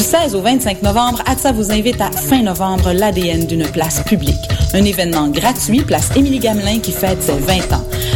Du 16 au 25 novembre, ATSA vous invite à fin novembre l'ADN d'une place publique. Un événement gratuit, place Émilie Gamelin qui fête ses 20 ans.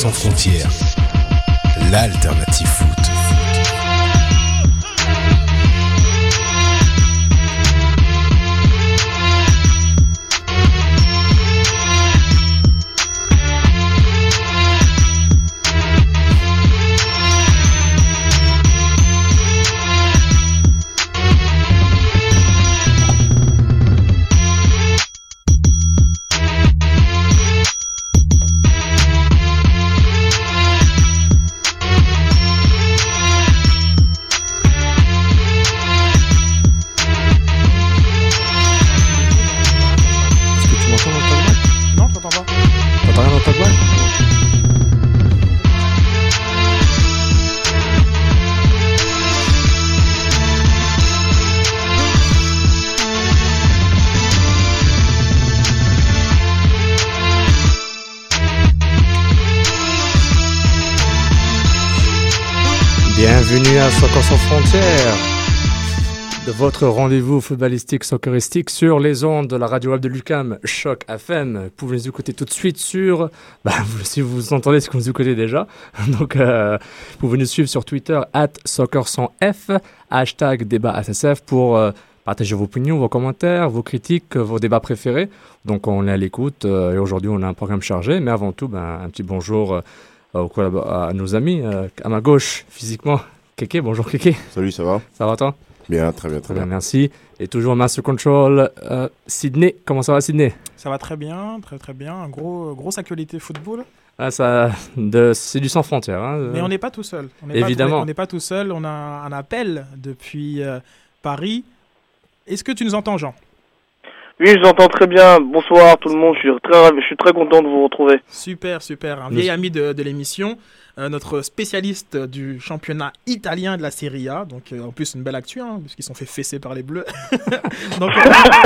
sans frontières, l'alternative Soccer sans frontières, de votre rendez-vous footballistique socceristique sur les ondes de la radio web de Lucam, Choc FM. Vous pouvez nous écouter tout de suite sur, bah, si vous entendez ce que vous écoutez déjà, donc euh, vous pouvez nous suivre sur Twitter at soccer sans F, hashtag débat SSF pour euh, partager vos opinions, vos commentaires, vos critiques, vos débats préférés. Donc on est à l'écoute euh, et aujourd'hui on a un programme chargé, mais avant tout, ben, un petit bonjour euh, à nos amis. euh, à ma gauche, physiquement, Kéké. Bonjour Kéké. Salut, ça va? Ça va toi? Bien, très bien, Très bien, bien. merci. Et toujours Master Control, euh, Sydney. Comment ça va Sydney? Ça va très bien, très très bien. Gros, grosse actualité football. ah, ça, C'est du sans frontières. Hein, Mais on n'est pas tout seul. On pas- Évidemment. on n'est pas tout seul. On a un appel depuis euh, Paris. Est-ce que tu nous entends, Jean? Oui, je vous entends très bien. Bonsoir tout le monde. Je suis très, je suis très content de vous retrouver. Super, super. Un vieil ami de, de l'émission, euh, notre spécialiste du championnat italien de la Serie A. Donc, euh, en plus, une belle actu, hein, puisqu'ils sont fait fesser par les Bleus. donc,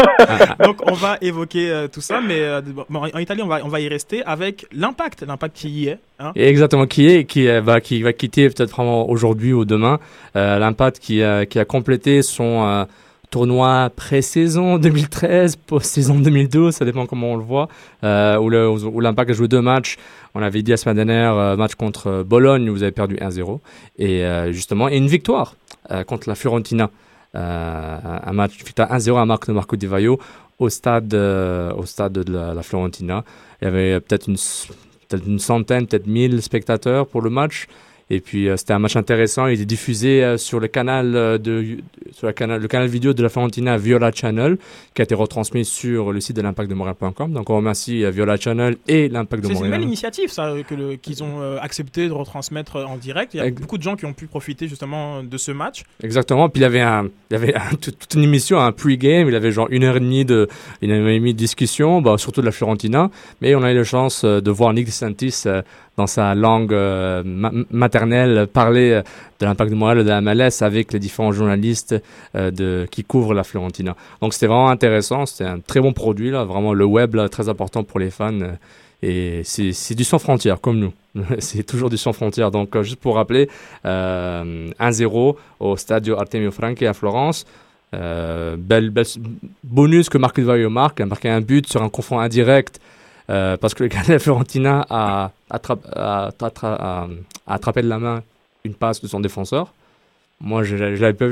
donc, on va évoquer euh, tout ça. Mais euh, bon, en Italie, on va, on va y rester avec l'impact. L'impact qui y est. hein. Exactement, qui est, qui, euh, va, qui va quitter peut-être vraiment aujourd'hui ou demain. Euh, L'Impact qui, a- qui a complété son euh, tournoi pré-saison 2013, post-saison 2012, ça dépend comment on le voit, euh, où l'Impact a joué deux matchs. On avait dit la semaine dernière, euh, match contre euh, Bologne, où vous avez perdu 1-0. Et euh, justement, et une victoire contre la Fiorentina. Un match, une victoire 1-0 à Marco Di Vaio au stade, au stade de la, Fiorentina. Il y avait peut-être une, une centaine, peut-être mille spectateurs pour le match. Et puis euh, c'était un match intéressant. Il est diffusé euh, sur le canal euh, de sur le canal, le canal vidéo de la Fiorentina Viola Channel, qui a été retransmis sur le site de l'impact de Montréal.com. Donc on remercie Viola Channel et l'impact de C'est une Montréal. belle initiative, ça, qu'ils ont accepté de retransmettre en direct. Il y a beaucoup de gens qui ont pu profiter justement de ce match. Exactement. Puis il y avait un, il y avait un- toute, toute une émission, un pre-game. Il avait genre une heure et demie de, une heure et demie de discussion, bah, surtout de la Fiorentina. Mais on a eu la chance de voir Nick DeSantis dans sa langue euh, ma- maternelle parler euh, de l'impact de Montréal de la MLS avec les différents journalistes euh, qui couvrent la Fiorentina. Donc c'était vraiment intéressant. C'était un très bon produit là. Vraiment le web très important pour les fans. et c'est du sans frontières, comme nous. c'est toujours du sans frontières. Donc, juste pour rappeler, euh, 1-0 au Stadio Artemio Franchi à Florence. Belle- bonus que Marco Di Vaio marque, a marqué un but sur un confond indirect euh, parce que le gardien de Fiorentina a, a- attra- a- a attrapé de la main une passe de son défenseur. Moi, je l'avais pas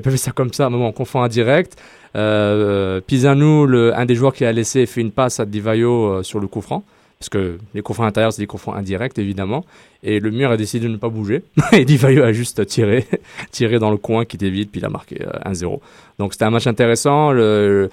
pas vu ça comme ça, à un moment, on confond indirect. Euh, Pisano, un des joueurs qui a laissé, fait une passe à Di Vaio euh, sur le coup franc. Parce que les francs intérieurs, c'est des francs indirects, évidemment. Et le mur a décidé de ne pas bouger. et Di Vaio a juste tiré, tiré dans le coin qui était vide, puis il a marqué euh, 1-0. Donc c'était un match intéressant. Euh,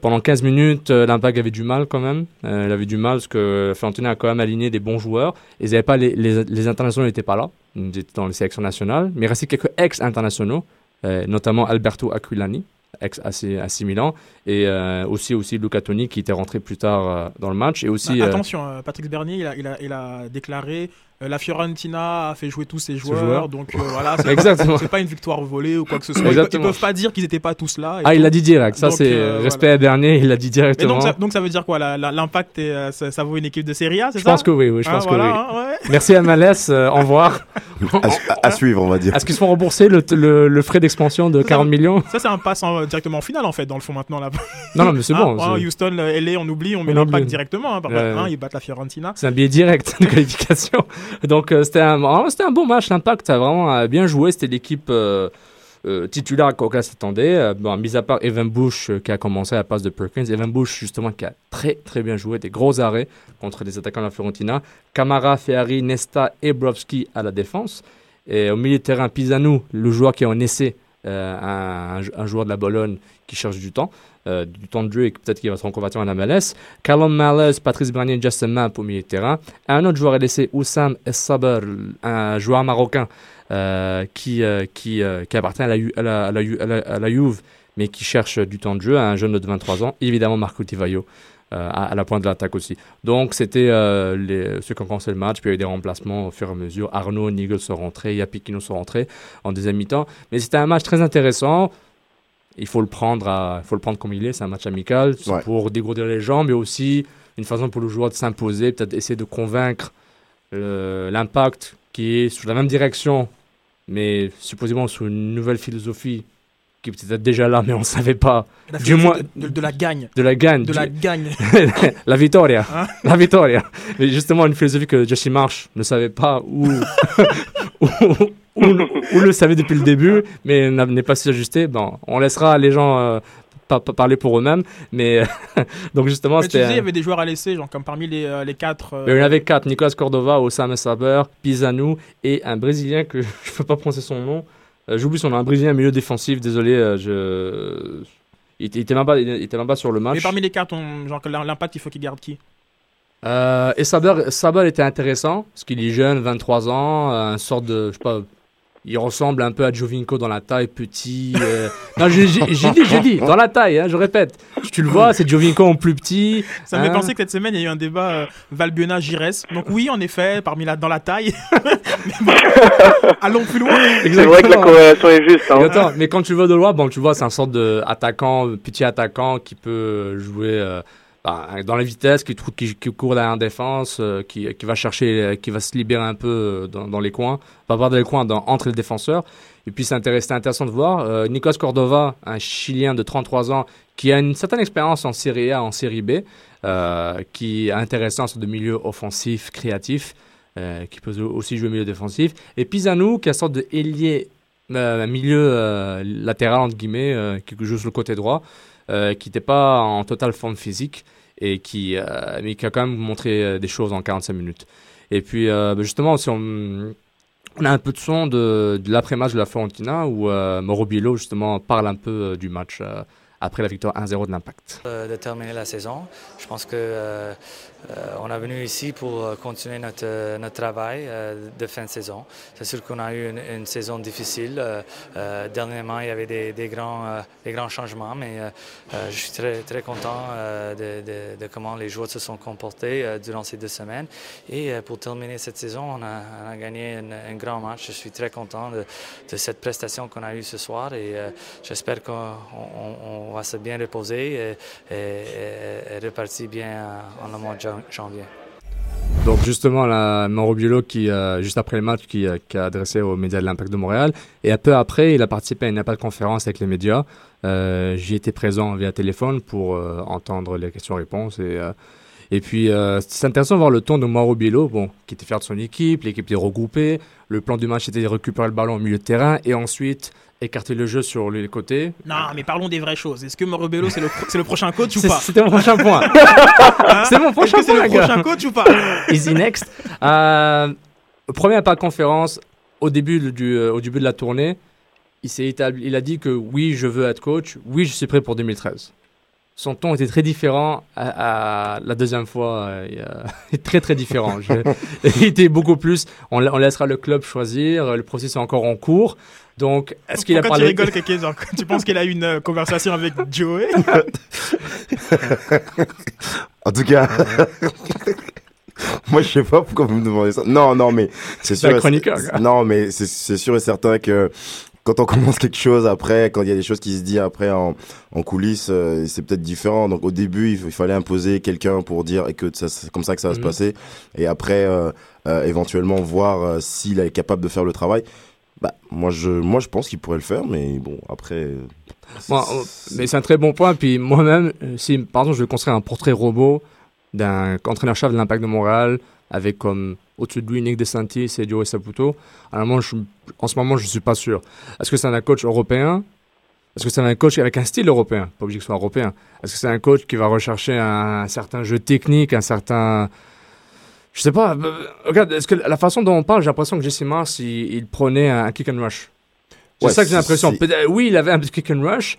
pendant 15 minutes, euh, l'Impact avait du mal quand même. Euh, il avait du mal parce que Fiorentina a quand même aligné des bons joueurs. Ils avaient pas les, les, les internationaux n'étaient pas là. Ils étaient dans les sélections nationales. Mais il restait quelques ex-internationaux, euh, notamment Alberto Aquilani, Milan, et euh, aussi, aussi Luca Toni qui était rentré plus tard euh, dans le match. Et aussi, Bah, euh, attention, Patrick Bernier, il a, il a, il a déclaré la Fiorentina a fait jouer tous ses joueurs, joueurs. donc euh, voilà, c'est Exactement. pas, c'est pas une victoire volée ou quoi que ce soit. Ils, pe- ils Exactement. peuvent pas dire qu'ils étaient pas tous là. ah, tout. il l'a dit direct. Ça, c'est euh, respect à Bernier. Il l'a dit directement. donc ça, donc ça veut dire quoi? L'impact, euh, ça, ça vaut une équipe de Serie A, c'est je ça? pense que oui, oui, je Ah, pense voilà, que oui. hein, ouais. Merci à Malès, euh, au revoir. À, su- à- à suivre, on va dire. Est-ce qu'ils se font rembourser le, le, le frais d'expansion de Ça, 40 millions? Ça, c'est un pass en- directement en finale, en fait, dans le fond, maintenant. Là. Non, non, mais c'est Ah, bon. ah, Houston, euh, LA, on oublie, on met l'impact directement. Hein, par hein, ils battent la Fiorentina. C'est un billet direct de qualification. Donc euh, c'était un, un bon match. L'Impact a vraiment euh, bien joué. C'était l'équipe euh, titulaire on s'attendait. Bon, mis à part Evan Bush qui a commencé à la passe de Perkins. Evan Bush justement qui a très très bien joué. Des gros arrêts contre les attaquants de la Fiorentina. Camara, Ferrari, Nesta et Brovski à la défense. Et au milieu de terrain, Pisano, le joueur qui est en essai, un- un joueur de la Bologne qui cherche du temps. Euh, du temps de jeu et peut-être qu'il va se reconvertir en MLS. Callum Mallers, Patrice Bernier, Justin Mapp au milieu de terrain. Un autre joueur est laissé, Oussam Saber, un joueur marocain euh, qui, euh, qui, qui appartient à la, à, la, à, la, Juve, mais qui cherche du temps de jeu, un jeune de 23 ans. Évidemment, Marco Tivaio. à, la pointe de l'attaque aussi. Donc, c'était euh, ceux qui ont commencé le match, puis il y a eu des remplacements au fur et à mesure. Arnaud, Nigel sont rentrés, Yapikino sont rentrés en deuxième mi-temps. Mais c'était un match très intéressant. Il faut le prendre, à, faut le prendre comme il est. C'est un match amical Ouais. pour dégourdir les gens, mais aussi une façon pour le joueur de s'imposer, peut-être essayer de convaincre l'impact qui est sur la même direction, mais supposément sous une nouvelle philosophie qui peut-être déjà là, mais on ne savait pas. La Du moins- de, de- de la gagne. De la gagne. De du- la gagne. la Vittoria. Hein la Vittoria. Mais justement, une philosophie que Jesse Marsh ne savait pas ou, ou, ou, ou le savait depuis le début, mais n'est pas si ajusté. Bon, on laissera les gens euh, pa- pa- parler pour eux-mêmes. Mais donc, justement, disais, il y c'était. avait des joueurs à laisser, genre comme parmi les, euh, les quatre. euh, Mais il y en avait quatre Nicolas Cordova, Osama Saber, Pisano et un Brésilien que je ne peux pas prononcer son nom. Euh, J'oublie son nom, un Brésilien milieu défensif, désolé. euh, je... il, était, était là-bas il était sur le match. Mais parmi les quatre, on- genre que l'impact, il faut qu'il garde qui? Euh, et Saber, Saber était intéressant parce qu'il est jeune, 23 ans, un sorte de, je sais pas, il ressemble un peu à Jovinko dans la taille, petit. euh, Non, j'ai dit, j'ai dit, dans la taille, hein, je répète. Tu le vois, c'est Jovinko en plus petit. Ça me fait hein. penser que cette semaine, il y a eu un débat euh, Valbuena-Gires. Donc oui, en effet, parmi la, dans la taille. Bon, allons plus loin. C'est vrai que la corrélation est juste. Hein. Exactement. Mais quand tu vois de loin, bon, tu vois, c'est un sorte de attaquant, petit attaquant qui peut jouer euh, bah, dans la vitesse, qui, qui, qui court derrière la défense, euh, qui, qui va chercher, euh, qui va se libérer un peu euh, dans, les coins, pas voir dans les coins, dans, entre les défenseurs. Et puis c'est intéressant, de voir euh, Nikos Cordova, un Chilien de 33 ans, qui a une certaine expérience en Série A, en Série B, qui est intéressant sur de milieu offensif, créatif, qui peut aussi jouer milieu défensif. Et Pisano, qui est une sorte de ailier milieu latéral entre guillemets qui joue sur le côté droit qui n'était pas en totale forme physique et qui euh, mais qui a quand même montré euh, des choses en 45 minutes et puis euh, bah, justement on a un peu de son de, l'après-match de la Fiorentina où euh, Mauro Biello justement parle un peu du match après la victoire 1-0 de l'Impact. De terminer la saison. Je pense que euh, on est venu ici pour euh, continuer notre, euh, notre travail de fin de saison. C'est sûr qu'on a eu une, saison difficile. Dernièrement, il y avait des, grands, des grands changements, mais je suis très, très content de, comment les joueurs se sont comportés durant ces deux semaines. Et pour terminer cette saison, on a, gagné un, grand match. Je suis très content de, cette prestation qu'on a eue ce soir et j'espère qu'on on- on va se bien reposer et, repartir bien en le janvier. Donc justement, la Mauro Biello, qui, euh, juste après le match, qui, euh, qui a adressé aux médias de l'Impact de Montréal. Et un peu après, il a participé à une Impact conférence avec les médias. Euh, J'y étais présent via téléphone pour euh, entendre les questions-réponses. Et, et puis, c'est intéressant de voir le ton de Mauro Biello, bon, qui était fier de son équipe, l'équipe était regroupée. Le plan du match était de récupérer le ballon au milieu de terrain et ensuite écarter le jeu sur les côtés. Non, mais parlons des vraies choses. Est-ce que Mauro Bello, c'est le, le prochain coach ou pas? C'était mon prochain point. Hein? C'est mon prochain point, le prochain coach ou pas? Easy next. Euh, premier pas de conférence, au début, du, euh, au début de la tournée, il, établi, il a dit que oui, je veux être coach, oui, je suis prêt pour 2013. Son ton était très différent à, à la deuxième fois, euh, euh, très très différent. Je- il était beaucoup plus, on, la- on laissera le club choisir, le processus est encore en cours. Donc, est-ce qu'il a parlé tu rigoles, Kéké Genre, Tu penses qu'elle a eu une euh, conversation avec Joey En tout cas, moi je sais pas pourquoi vous me demandez ça. Non, non, mais c'est sûr. et-. Non, mais c'est sûr et certain que quand on commence quelque chose après, quand il y a des choses qui se disent après en, en coulisses, euh, c'est peut-être différent. Donc au début, il, fallait imposer quelqu'un pour dire que ça- c'est comme ça que ça va se Mhm. passer, et après euh, euh, éventuellement voir s'il est capable de faire le travail. Bah, moi je, moi je pense qu'il pourrait le faire, mais bon après. mais c'est un très bon point. Puis moi-même, si par exemple je vais construire un portrait robot d'un entraîneur-chef de l'Impact de Montréal avec comme au-dessus de lui Nick DeSantis et Joey Saputo, alors moi, je, en ce moment, je suis pas sûr. Est-ce que c'est un coach européen? Est-ce que c'est un coach avec un style européen? Pas obligé que ce soit européen. Est-ce que c'est un coach qui va rechercher un, un certain jeu technique, un certain... Je sais pas. euh, regarde, est-ce que la façon dont on parle, j'ai l'impression que Jesse Mars, il, il prenait un kick and rush. C'est Ouais, ça que j'ai l'impression. Oui, il avait un petit kick and rush,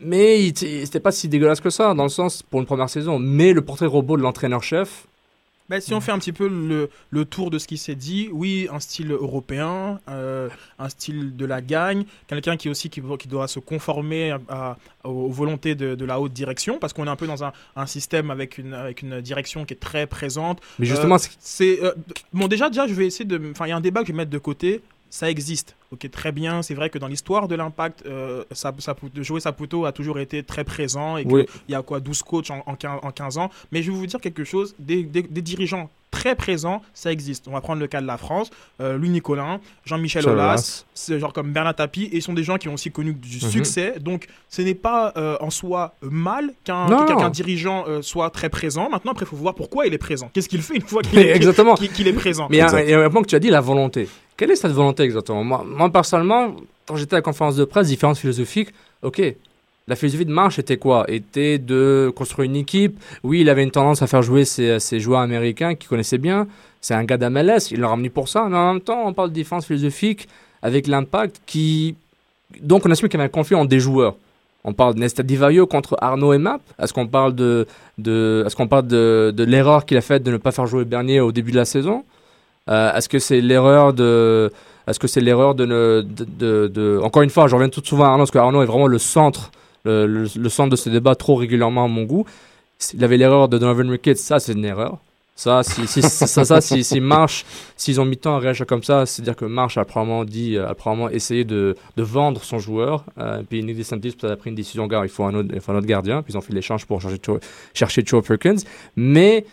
mais c'était pas si dégueulasse que ça, dans le sens, pour une première saison. Mais le portrait robot de l'entraîneur-chef, Bah, si on fait un petit peu le, le tour de ce qui s'est dit, oui, un style européen, euh, un style de la gagne, quelqu'un qui aussi qui, qui doit se conformer à, à- aux volontés de, de la haute direction, parce qu'on est un peu dans un, un système avec une, avec une direction qui est très présente. Mais justement, Euh, c'est- c'est euh, bon déjà déjà je vais essayer de, enfin il y a un débat que je vais mettre de côté. Ça existe, ok, très bien. C'est vrai que dans l'histoire de l'impact, euh, de Joey Saputo a toujours été très présent et qu'il Oui. y a quoi 12 coachs en, en 15, en 15 ans. Mais je vais vous dire quelque chose, des, des- des dirigeants très présents, ça existe. On va prendre le cas de la France, euh, Louis Nicolin, Jean-Michel Michel Aulas, c'est genre comme Bernard Tapie, et ils sont des gens qui ont aussi connu du Mhm. succès. Donc ce n'est pas euh, en soi mal qu'un dirigeant euh, soit très présent. Maintenant, après, il faut voir pourquoi il est présent. Qu'est-ce qu'il fait une fois qu'il est, présent? Mais il y a- il y a un point que tu as dit, la volonté. Quelle est cette volonté exactement? Moi, moi, personnellement, quand j'étais à la conférence de presse, différentes philosophiques, ok, la philosophie de marche était quoi? Était de construire une équipe. Oui, il avait une tendance à faire jouer ses, joueurs américains qu'il connaissait bien. C'est un gars d'MLS, il l'a ramené pour ça. Mais en même temps, on parle de différence philosophique avec l'impact qui. Donc, on assume qu'il y avait un conflit entre des joueurs. On parle de Nesta Di Vaio contre Arnaud et Map. Est-ce qu'on parle de, est-ce qu'on parle de, l'erreur qu'il a faite de ne pas faire jouer Bernier au début de la saison? Euh, Est-ce que c'est l'erreur de, est-ce que c'est l'erreur de, ne, encore une fois, je reviens tout souvent à Arnaud parce que Arnaud est vraiment le centre, le, centre de ce débat trop régulièrement à mon goût. Il avait l'erreur de Donovan Ricketts, ça c'est une erreur. Ça, si, ça, ça, si, si Marsh, s'ils ont mis tant à réagir comme ça, c'est-à-dire que Marsh a probablement dit, euh, a essayé de, vendre son joueur. Euh, puis Nick DeSantis peut-être a pris une décision, il faut un autre, il faut un autre gardien. Puis ils ont fait l'échange pour chercher Joe Perkins. Mais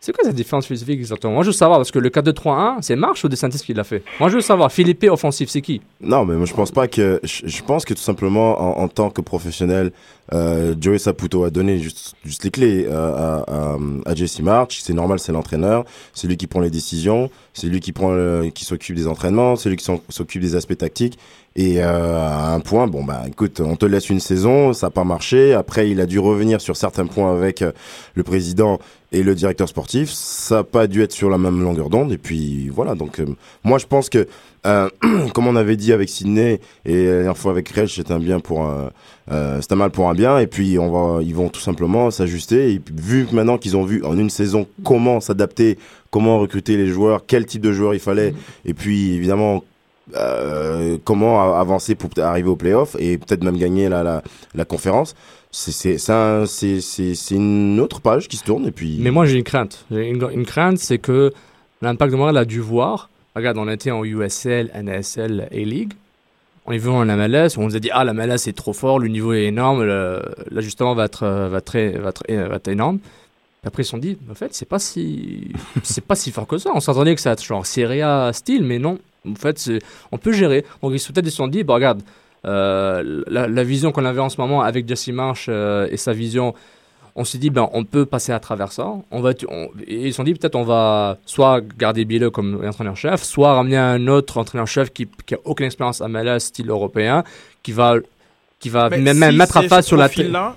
c'est quoi cette différence philosophique exactement? Moi, je veux savoir, parce que le 4-2-3-1, c'est Marsh ou DeSantis qui l'a fait? Moi, je veux savoir, Philippe offensif, c'est qui? Non, mais moi je pense pas que. Je, pense que tout simplement, en, tant que professionnel, Euh, Joey Saputo a donné juste, les clés euh, à, à, Jesse March. C'est normal, c'est l'entraîneur. C'est lui qui prend les décisions. C'est lui qui qui s'occupe des entraînements. C'est lui qui s'occupe des aspects tactiques. Et euh, à un point, bon bah écoute, on te laisse une saison, ça n'a pas marché. Après, il a dû revenir sur certains points avec euh, le président et le directeur sportif. Ça n'a pas dû être sur la même longueur d'onde. Et puis voilà. Donc euh, moi, je pense que euh, comme on avait dit avec Sydney et la dernière fois avec Reg, c'était un bien pour un, euh, c'était un mal pour un bien. Et puis on va, ils vont tout simplement s'ajuster. Et puis, vu que maintenant qu'ils ont vu en une saison comment s'adapter, comment recruter les joueurs, quel type de joueurs il fallait, et puis évidemment euh, comment avancer pour arriver au playoff et peut-être même gagner la, la, conférence. C'est un- une autre page qui se tourne et puis. Mais moi, j'ai une crainte. Une, une crainte, c'est que l'impact de Montréal a dû voir. Regarde, on était en USL, NSL, A-League. On est venu en MLS, on nous a dit Ah, la MLS est trop fort, le niveau est énorme, l'ajustement va être, va, va, va être énorme. Après, ils se sont dit En fait, c'est pas, si... pas si fort que ça. On s'attendait que ça soit genre Serie A style, mais non. En fait, on peut gérer. Donc, ils se peut-être ils se sont dit bah, Regarde, euh, la, la vision qu'on avait en ce moment avec Jesse Marsh euh, et sa vision, on s'est dit, ben, on peut passer à travers ça. On va, on- et ils se sont dit, peut-être on va soit garder Biele comme entraîneur-chef, soit ramener un autre entraîneur-chef qui, qui a aucune expérience à MLS style européen, qui va, qui va Mais même, si mettre à face ce sur la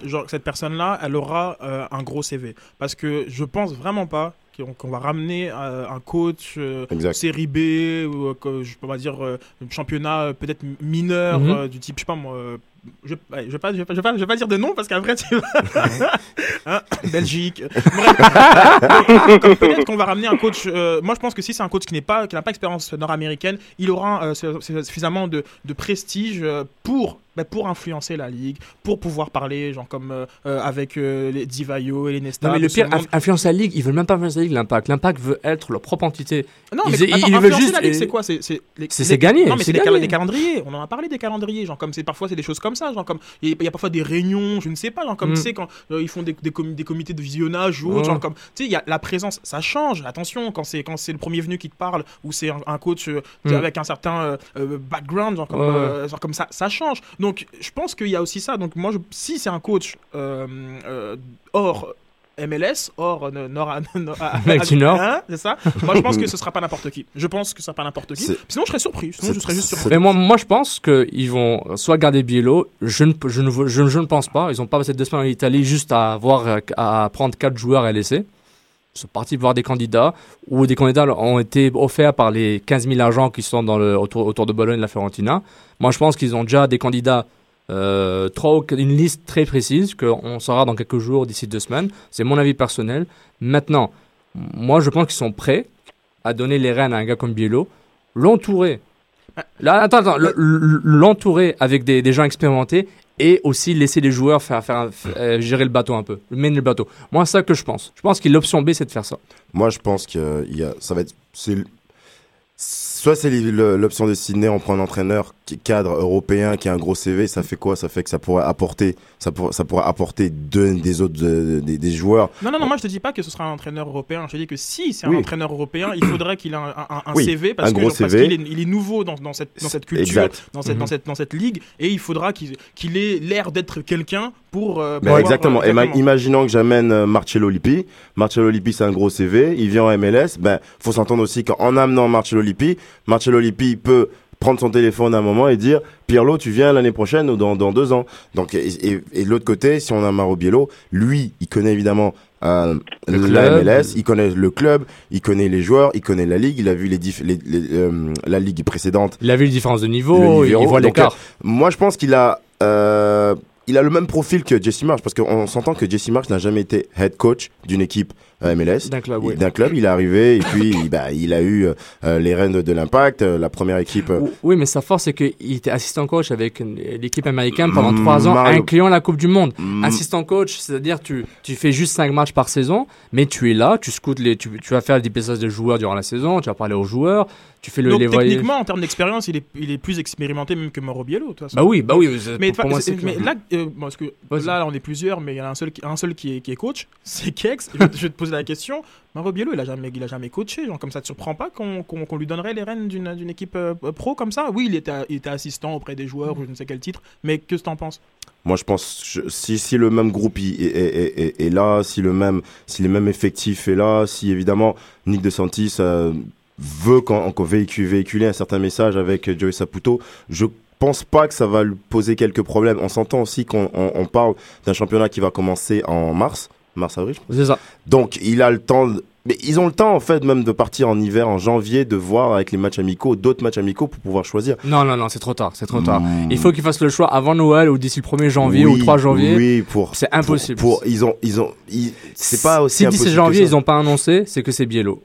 genre cette personne-là, elle aura euh, un gros CV. Parce que je pense vraiment pas qu'on va ramener euh, un coach euh, série B ou euh, je peux pas dire euh, championnat peut-être mineur Mhm. euh, du type je sais pas moi euh, je, je vais pas je vais pas, je vais pas, je vais pas dire de nom parce qu'après tu vas Hein, Belgique peut-être qu'on va ramener un coach euh, moi je pense que si c'est un coach qui n'est pas qui n'a pas d'expérience nord-américaine il aura euh, su- su- suffisamment de, de prestige euh, pour bah, pour influencer la ligue pour pouvoir parler genre comme euh, avec euh, les Divayo et les Nesta Non, mais le pire, monde. inf- influence la ligue, ils veulent même pas influencer la ligue, l'impact. L'impact veut être leur propre entité. Non, Ils- mais ils- attends, ils veulent influencer juste- la ligue, c'est quoi? C'est les- les- gagné, Non, mais c'est des, cal- des calendriers. On en a parlé des calendriers, genre comme c'est parfois c'est des choses comme ça, genre comme il y, a- il y a parfois des réunions, je ne sais pas, genre comme Mm. tu sais quand euh, ils font des, des, comi- des comités de visionnage ou autre, genre comme tu sais il y a la présence, ça change. Attention quand c'est quand c'est le premier venu qui te parle ou c'est un, un coach euh, Mm. avec un certain euh, background, genre comme genre comme ça, ça change. Donc je pense qu'il y a aussi ça. Donc moi je- si c'est un coach hors MLS, hors euh, Nord, du Nord. Hein, c'est ça. Moi, je pense que ce sera pas n'importe qui. Je pense que ce sera pas n'importe qui. Sinon, je serais surpris. Sinon, je serais juste surpris. Mais moi, moi, je pense qu'ils vont soit garder Biello, je ne, je, ne, je, je ne pense pas. Ils n'ont pas passé deux semaines en Italie juste à, avoir, à prendre quatre joueurs à laisser. Ils sont partis voir des candidats, ou des candidats ont été offerts par les 15 000 agents qui sont dans le, autour, autour de Bologne et de la Fiorentina. Moi, je pense qu'ils ont déjà des candidats, euh, trois, une liste très précise, qu'on saura dans quelques jours, d'ici deux semaines. C'est mon avis personnel. Maintenant, moi, je pense qu'ils sont prêts à donner les rênes à un gars comme Biello, l'entourer. Là, attends, attends, le- le- l'entourer avec des, des gens expérimentés et aussi laisser les joueurs faire, faire, euh, gérer le bateau un peu, mener le bateau. Moi, c'est ça que je pense. Je pense que l'option B, c'est de faire ça. Moi, je pense que il y a, ça va être, soit c'est l'option de Sydney, on prend un entraîneur cadre européen, qui a un gros CV, ça fait quoi? Ça fait que ça pourrait apporter, ça, pour- ça pourrait apporter deux, des autres, euh, des, des joueurs. Non, non, non, moi je te dis pas que ce sera un entraîneur européen. Je te dis que si c'est un Oui. entraîneur européen, il faudrait qu'il ait un, un- un Oui, CV parce qu'il est, il est nouveau dans, dans cette, dans cette culture, dans cette, Mhm. dans cette, dans cette ligue, et il faudra qu'il qu'il ait l'air d'être quelqu'un pour. euh, Ben, exactement. euh, Et imaginons que j'amène euh, Marcello Lippi. Marcello Lippi, c'est un gros CV. Il vient en MLS. Ben, faut s'entendre aussi qu'en amenant Marcello Lippi, Marcello Lippi peut prendre son téléphone à un moment et dire Pirlo, tu viens l'année prochaine ou dans, dans deux ans. Donc, et, et- et de l'autre côté, si on a Maro Biello, lui, il connaît évidemment euh, Le la club. MLS, il connaît le club, il connaît les joueurs, il connaît la ligue, il a vu les, diff- les, les, euh, la ligue précédente. Il a vu les différences de niveau, il voit l'écart. euh, moi, je pense qu'il a, euh, il a le même profil que Jesse Marsh parce qu'on s'entend que Jesse Marsh n'a jamais été head coach d'une équipe euh, MLS. D'un club, oui. D'un club, il est arrivé et puis il- bah, il a eu euh, les rênes de, de l'impact, euh, la première équipe. euh, Oui, mais sa force, c'est qu'il était assistant coach avec l'équipe américaine pendant trois ans, Mario- incluant la Coupe du Monde. Mm. Assistant coach, c'est-à-dire tu, tu fais juste cinq matchs par saison, mais tu es là, tu scoutes les, tu, tu vas faire des passages de joueurs durant la saison, tu vas parler aux joueurs, tu fais le, Donc les voyages. techniquement, en termes d'expérience, il est, il est plus expérimenté même que Mauro Biello. Bah oui, bah oui, Mais, pour- moi, mais là, euh, bon, parce que là, on est plusieurs, mais il y en a un seul, qui- un seul qui, est, qui est coach, c'est Kex. Je, vais te- je vais te poser la question. Mauro Biello, il a jamais, il a jamais coaché. Genre, comme ça, te surprend pas qu'on lui donnerait les rênes d'une équipe euh, pro comme ça? Oui, il était, assistant auprès des joueurs ou je ne sais quel titre. Mais que t'en penses? Moi, je pense je- si, le même groupe est, là, si le même, si le même effectif est là, si évidemment Nick DeSantis euh, veut qu'on qu'on véhicule, véhiculer un certain message avec euh, Joey Saputo, je pense pas que ça va lui poser quelques problèmes. On s'entend aussi qu'on on, on parle d'un championnat qui va commencer en mars, mars-avril. C'est ça. Donc, il a le temps. de- Mais ils ont le temps, en fait, même de partir en hiver, en janvier, de voir avec les matchs amicaux, d'autres matchs amicaux pour pouvoir choisir. Non, non, non, c'est trop tard, c'est trop tard. Il faut qu'ils fassent le choix avant Noël ou d'ici le 1er janvier ou Oui, 3 janvier. Oui, pour. C'est impossible. Pour, pour- ils ont, ils ont, ils- c'est pas aussi Si d'ici impossible janvier que ça. ils n'ont pas annoncé, c'est que c'est Biello.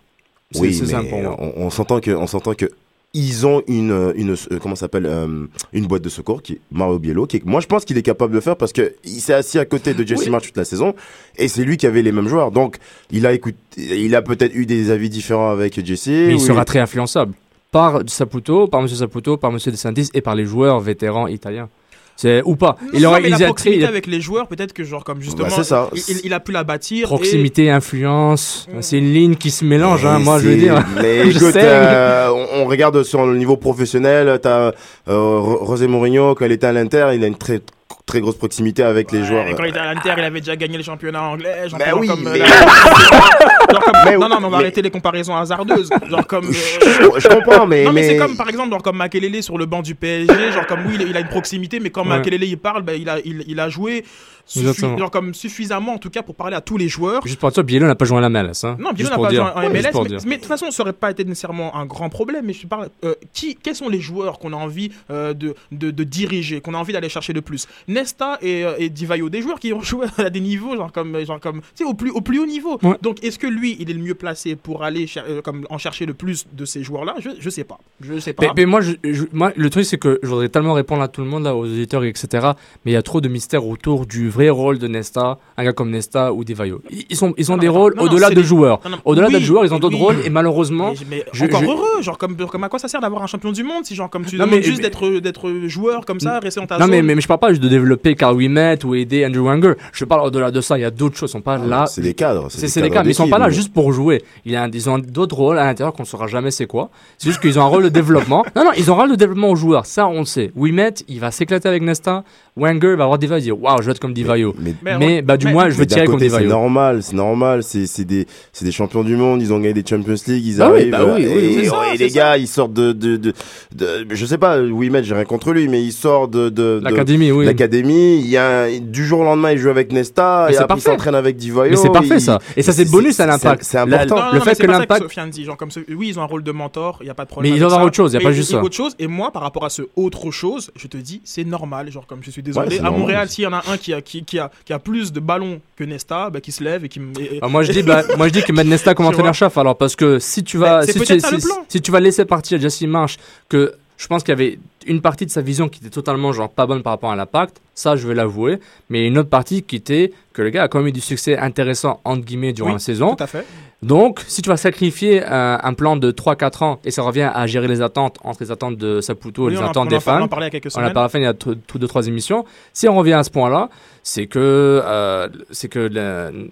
Oui, c'est mais on, on s'entend que, on s'entend que ils ont une, une, euh, comment s'appelle, euh, une boîte de secours qui est Mario Biello, qui est- moi je pense qu'il est capable de faire parce que il s'est assis à côté de Jesse Oui. March toute la saison et c'est lui qui avait les mêmes joueurs. Donc il a écouté, il a peut-être eu des avis différents avec Jesse. Mais il sera très influençable. Par Saputo, par Monsieur Saputo, par Monsieur De Santis et par les joueurs vétérans italiens. C'est ou pas. Non, Il aurait mais il la proximité il a- avec les joueurs, peut-être que genre comme justement, Bah, c'est ça. Il, il- a pu la bâtir. et- proximité, influence, Mm. c'est une ligne qui se mélange. Hein, moi, je veux dire. Mais Je écoute, sais. euh, on, on regarde sur le niveau professionnel, t'as euh, José Mourinho, quand il était à l'Inter, il a une très très grosse proximité avec les joueurs. et quand il était à l'Inter, il avait déjà gagné le championnat anglais. Genre Bah genre oui, comme, euh, mais- genre comme- Mais- non, non, mais on va mais- arrêter les comparaisons hasardeuses. Genre comme. euh, Je, je comprends, mais non, mais, c'est comme par exemple, genre comme Makelele sur le banc du PSG. Genre comme oui, il, a une proximité, mais quand Ouais. Makelele il parle, bah, il, a, il, il a joué suffi- genre comme suffisamment en tout cas pour parler à tous les joueurs. Juste pour dire, Biello n'a pas joué à la MLS. Hein. Non, Biello n'a pas dire. joué en Ouais, MLS, mais, de toute façon, ça aurait pas été nécessairement un grand problème. Mais je parle, euh, qui, quels sont les joueurs qu'on a envie euh, de, de, de diriger, qu'on a envie d'aller chercher le plus? Nesta et, euh, et Divayo, des joueurs qui ont joué à des niveaux, genre comme, genre comme, au plus, au plus haut niveau. Ouais. Donc, est-ce que lui, il est le mieux placé pour aller cher- euh, comme, en chercher le plus de ces joueurs-là? Je, je sais pas. Je sais pas. Mais, mais moi, je, je- moi, le truc, c'est que je voudrais tellement répondre à tout le monde, là, aux auditeurs, etc. Mais il y a trop de mystères autour du vrai rôle de Nesta, un gars comme Nesta ou Devayo. Ils, ils sont, ils ont Non, des non, rôles au-delà de des- joueurs. Au-delà oui, d'être joueurs, ils ont d'autres oui. rôles et malheureusement. Mais, mais je- encore heureux, genre comme, comme à quoi ça sert d'avoir un champion du monde si genre comme tu Non, mais- juste d'être joueur comme ça, rester dans ta Non, mais, mais je parle pas juste de développer Carl Wimet ou aider Andrew Wenger. Je parle au-delà de ça. Il y a d'autres choses. Ils sont pas là. Ah, c'est des cadres. C'est des cas, mais ils sont pas là juste pour jouer. Ils ont d'autres rôles à l'intérieur qu'on saura jamais c'est quoi. C'est juste qu'ils ont un rôle de développement. Non, non, ils ont un rôle de développement aux joueurs. Ça, on le sait. Wimet, il va s'éclater avec Nesta. Wenger va avoir des va dire waouh, je vais être comme Divayo. Mais, Mais, Mais- bah, du mais- moins, je mais veux tirer comme côté, c'est Divayo. normal, c'est normal. C'est c'est des, c'est des champions du monde. Ils ont gagné des Champions League. Ils Bah oui, arrivent. bah oui, euh, oui, et, c'est ça, et c'est les ça. gars, ils sortent de, de, de, de- je sais pas. Wimet, j'ai rien contre lui, mais il sort de, de, L'académie, oui. l'académie. Il y a un- du jour au lendemain, il joue avec Nesta Mais et après il s'entraîne avec Divayo. Mais c'est parfait ça. Et ça, c'est bonus à l'impact. c'est important. Le fait mais que l'impact. Genre comme oui, ils ont un rôle de mentor, il y a pas de problème. Mais ils ont autre chose, il y a Mais pas juste ça. Autre chose, et moi, par rapport à ce autre chose, je te dis, c'est normal. Genre comme je suis désolé, à. Montréal, s'il y en a un qui a qui, qui a qui a plus de ballons que Nesta, bah, qui se lève et qui et- et- Ah, moi je dis bah, moi je dis que mettre Nesta comme Tu vois. entraîneur-chef alors parce que si tu vas si, tu, si- si vas laisser partir Jesse Marsh que je pense qu'il y avait une partie de sa vision qui était totalement genre pas bonne par rapport à l'impact, ça je vais l'avouer, mais une autre partie qui était que le gars a quand même eu du succès intéressant entre guillemets durant Oui, la saison. Tout à fait. Donc si tu vas sacrifier un, un plan de 3-4 ans et ça revient à gérer les attentes entre les attentes de Saputo et Oui, les attentes des par- on fans, en parlait il y a quelques on a semaines. pas la fin il y a tout tout deux trois émissions. Si on revient à ce point-là, c'est que euh, c'est que le-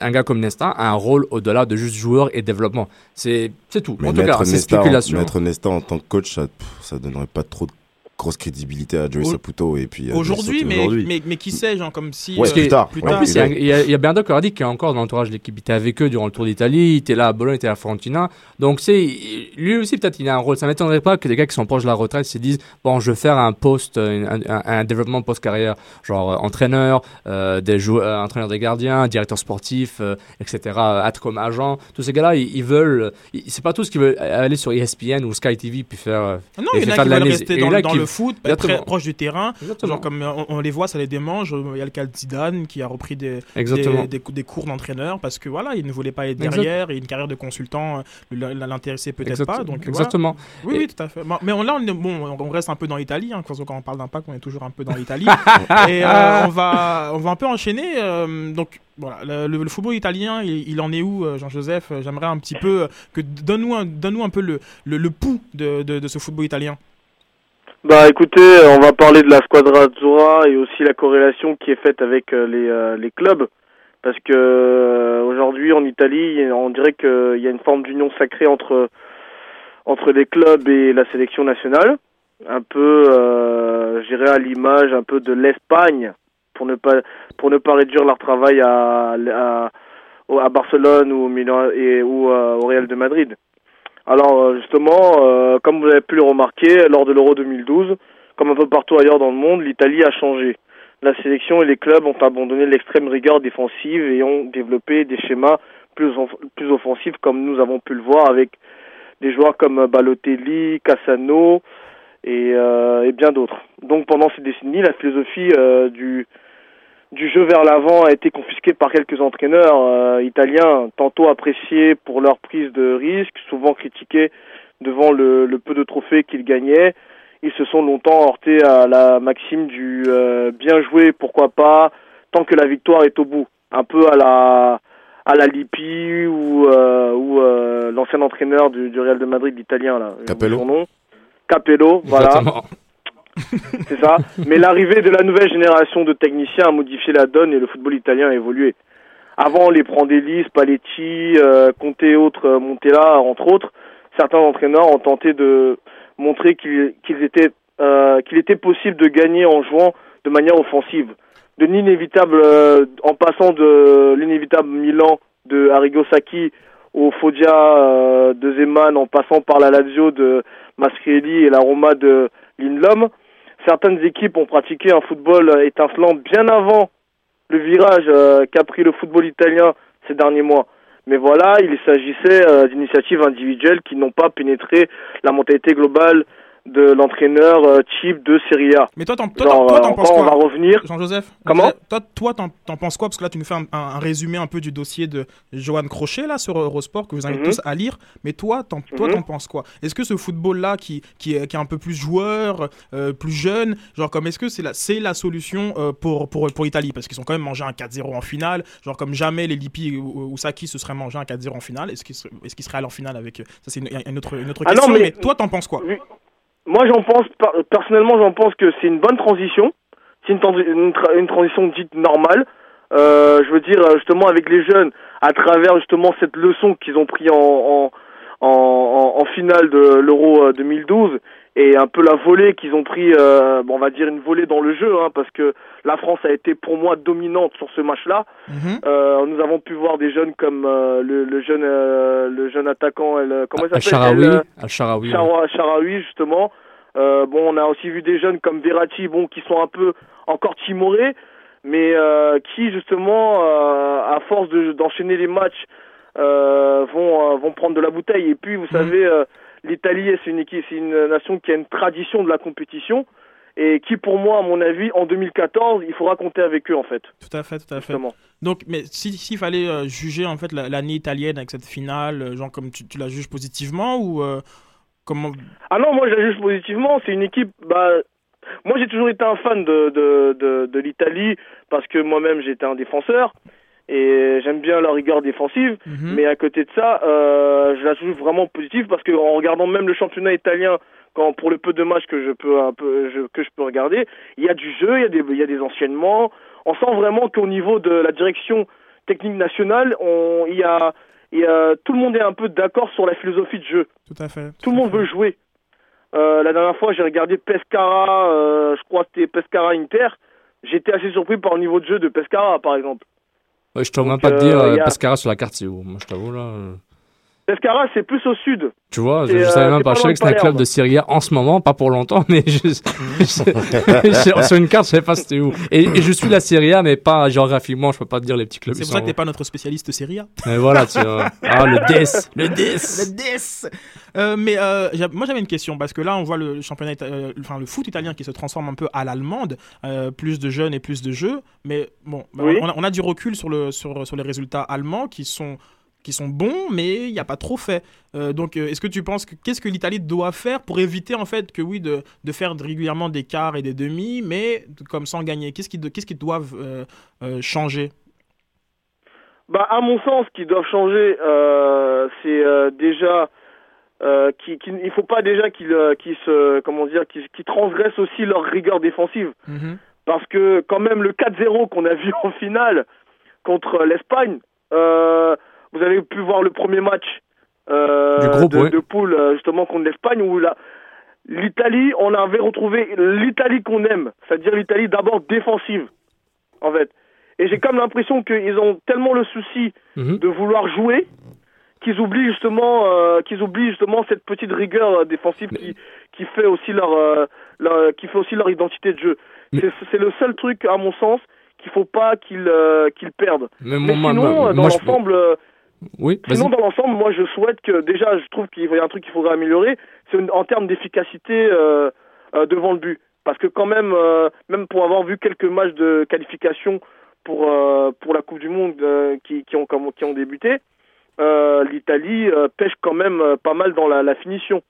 un gars comme Nesta a un rôle au-delà de juste joueur et développement. C'est c'est tout. Mais en tout mettre cas, c'est spéculation. mettre Nesta en tant que coach, ça, pff, ça donnerait pas trop de grosse crédibilité à Joey Saputo et puis à Aujourd'hui, mais, mais, mais qui sait, genre comme si. Ouais, euh, plus tard. Plus Ouais, tard. En plus, il y a, ouais. il y a, il y a Bernardo Corradi qui est encore dans l'entourage de l'équipe. Il était avec eux durant le Tour d'Italie, il était là à Bologne, il était à Fiorentina. Donc, c'est lui aussi, peut-être, il a un rôle. Ça m'étonnerait pas que des gars qui sont proches de la retraite se disent Bon, je vais faire un post, un, un- un développement post-carrière, genre euh, entraîneur, euh, des joueurs, euh, entraîneur des gardiens, directeur sportif, euh, etc., être comme agent. Tous ces gars-là, ils, ils veulent. C'est pas tous qui veulent aller sur ESPN ou Sky TV puis faire. euh, Non, et il y en faire a de qui la veulent rester dans, là, dans le foot, être très Exactement. proche du terrain. Exactement. Genre comme euh, on, on les voit, ça les démange. Il y a le cas de Zidane qui a repris des, des, des cou- des cours d'entraîneur parce que voilà, il ne voulait pas être derrière et une carrière de consultant euh, l'intéressait peut-être pas. Donc, voilà. Exactement. Oui, Et- oui, tout à fait. Mais on, là, on, est- bon, on reste un peu dans l'Italie. Hein, quand quand on parle d'impact, on est toujours un peu dans l'Italie. et euh, on, va, on va un peu enchaîner. euh, donc, voilà, le, le football italien, il, il en est où, Jean-Joseph? J'aimerais un petit peu que donne-nous un, donne un peu le, le, le pouls de, de, de ce football italien. Bah écoutez, on va parler de la Squadra Azzurra et aussi la corrélation qui est faite avec euh, les, euh, les clubs. Parce que euh, aujourd'hui en Italie, on dirait qu'il y a une forme d'union sacrée entre, entre les clubs et la sélection nationale. un peu, euh, je dirais à l'image un peu de l'Espagne, pour ne pas pour ne pas réduire leur travail à à, à Barcelone ou au Milan et ou euh, au Real de Madrid. Alors euh, justement, euh, comme vous avez pu le remarquer, lors de l'Euro 2012, comme un peu partout ailleurs dans le monde, l'Italie a changé. La sélection et les clubs ont abandonné l'extrême rigueur défensive et ont développé des schémas plus, plus offensifs comme nous avons pu le voir avec des joueurs comme Balotelli, Cassano et, euh, et bien d'autres. Donc pendant ces décennies, la philosophie euh, du, du jeu vers l'avant a été confisquée par quelques entraîneurs euh, italiens, tantôt appréciés pour leur prise de risque, souvent critiqués devant le, le peu de trophées qu'ils gagnaient. Ils se sont longtemps heurtés à la maxime du euh, bien joué, pourquoi pas, tant que la victoire est au bout. Un peu à la à la Lippi ou, euh, ou l'ancien entraîneur du, du Real de Madrid, l'italien là. Capello. son nom. Capello, voilà. Exactement. C'est ça. Mais l'arrivée de la nouvelle génération de techniciens a modifié la donne et le football italien a évolué. Avant, les Prandelli, Spalletti, euh, Conte et autres, euh, Montella, entre autres, certains entraîneurs ont tenté de montrer qu'il qu'ils étaient, euh, qu'il était possible de gagner en jouant de manière offensive. De l'inévitable, euh, en passant de l'inévitable Milan de Arrigo Sacchi au Foggia de Zeman, en passant par la Lazio de Mascherelli et la Roma de Lindlom, certaines équipes ont pratiqué un football euh, étincelant bien avant le virage euh, qu'a pris le football italien ces derniers mois. Mais voilà, il s'agissait euh, d'initiatives individuelles qui n'ont pas pénétré la mentalité globale de l'entraîneur euh, type de Serie A. Mais toi, t'en, toi, Genre, toi, euh, t'en penses encore, on quoi va revenir. Jean-Joseph Comment Toi, toi t'en, t'en penses quoi? Parce que là, tu nous fais un, un- un résumé un peu du dossier de Johan Crochet là, sur Eurosport que vous invite Mhm. tous à lire. Mais toi, t'en, toi, Mhm. t'en penses quoi? Est-ce que ce football-là qui, qui, est, qui est un peu plus joueur, euh, plus jeune, genre comme est-ce que c'est la, c'est la solution euh, pour, pour, pour l'Italie? Parce qu'ils ont quand même mangé un 4-0 en finale. Genre comme jamais les Lippi ou, ou Saki se seraient mangé un 4-0 en finale. Est-ce qu'ils, seraient- est-ce qu'ils seraient allés en finale avec. euh, Ça, c'est une, une autre, une autre Ah non, question. mais- mais... toi, t'en penses quoi? Oui. Moi, j'en pense, per- personnellement, j'en pense que c'est une bonne transition. C'est une, transi- une, tra- une transition dite normale. Euh, je veux dire, euh, justement, avec les jeunes, à travers justement cette leçon qu'ils ont pris en, en, finale de l'Euro euh, 2012 et un peu la volée qu'ils ont pris, euh, bon, on va dire une volée dans le jeu, hein, parce que la France a été pour moi dominante sur ce match-là. Mhm. Euh, nous avons pu voir des jeunes comme euh, le, le jeune, euh, le jeune attaquant, elle, comment il s'appelle Al-Sharawi. euh, Al-Sharawi. justement. Euh, bon, on a aussi vu des jeunes comme Verratti, bon, qui sont un peu encore timorés, mais euh, qui justement, euh, à force de- d'enchaîner les matchs, euh, vont euh, vont prendre de la bouteille. Et puis, vous savez, euh, l'Italie, c'est une équipe, c'est une nation qui a une tradition de la compétition et qui, pour moi, à mon avis, en 2014, il faudra compter avec eux, en fait. Tout à fait, tout à fait. Donc, mais si- s'il fallait euh, juger en fait la- l'année italienne avec cette finale, euh, genre comme tu, tu la juges positivement ou euh, comment? Ah non, moi je la juge positivement. C'est une équipe. Bah, moi j'ai toujours été un fan de de de, de l'Italie parce que moi-même j'étais un défenseur et j'aime bien leur rigueur défensive. Mhm. Mais à côté de ça, euh, je la juge vraiment positive parce que en regardant même le championnat italien, quand pour le peu de matchs que je peux un peu je- que je peux regarder, il y a du jeu, il y a des il y a des enchaînements. On sent vraiment qu'au niveau de la direction technique nationale, on il y a il y a- tout le monde est un peu d'accord sur la philosophie de jeu. Tout à fait. Tout le monde veut jouer. Euh, la dernière fois, j'ai regardé Pescara, euh, je crois que c'était Pescara Inter. J'étais assez surpris par le niveau de jeu de Pescara, par exemple. Ouais, je t'aurais même pas te dire euh, euh, y a- Pescara sur la carte, c'est où? Moi, je t'avoue, là. Pescara, c'est plus au sud. Tu vois, je, je euh, savais même pas. pas Je savais que c'était un club de Serie A en ce moment, pas pour longtemps, mais je, je- sur une carte, je savais pas c'était où. Et, et je suis la Serie A, mais pas géographiquement, je peux pas te dire les petits clubs. C'est pour ça que t'es pas notre spécialiste Serie. Mais voilà, tu vois. Ah, le DES, le DES. Le DES. Euh, mais euh, moi j'avais une question parce que là on voit le championnat, euh, enfin le foot italien qui se transforme un peu à l'allemande, euh, plus de jeunes et plus de jeux. Mais bon, bah, Oui. on, a, on a du recul sur le sur, sur les résultats allemands qui sont qui sont bons, mais il n'y a pas trop fait. Euh, donc, euh, est-ce que tu penses que qu'est-ce que l'Italie doit faire pour éviter en fait que oui de, de faire régulièrement des quarts et des demi, mais comme sans gagner? Qu'est-ce qu'ils qu'est-ce qu'ils doivent euh, euh, changer? Bah, à mon sens, ce qu'ils doivent changer, c'est déjà qu'il qu'il- il faut pas déjà qu'ils qu'ils se comment dire qu'ils transgressent aussi leur rigueur défensive. Mhm. parce que quand même le 4-0 qu'on a vu en finale contre l'Espagne, euh, vous avez pu voir le premier match euh, groupe, de, ouais. de poule euh, justement contre l'Espagne où l'Italie, on avait retrouvé l'Italie qu'on aime, c'est-à-dire l'Italie d'abord défensive, en fait. Et j'ai comme l'impression qu'ils ont tellement le souci Mhm. de vouloir jouer qu'ils oublient justement euh, qu'ils oublient justement cette petite rigueur défensive qui qui fait aussi leur, euh, leur- qui fait aussi leur identité de jeu. Mais- C'est c'est le seul truc à mon sens qu'il faut pas qu'ils euh, qu'ils perdent. Mais Mais sinon moi- dans moi, l'ensemble Oui. Sinon, dans l'ensemble, moi, je souhaite que déjà, je trouve qu'il y a un truc qu'il faudrait améliorer, c'est en termes d'efficacité euh, euh, devant le but. Parce que quand même, euh, même pour avoir vu quelques matchs de qualification pour pour la Coupe du Monde qui, qui ont qui ont débuté, l'Italie pêche quand même pas mal dans la, la finition.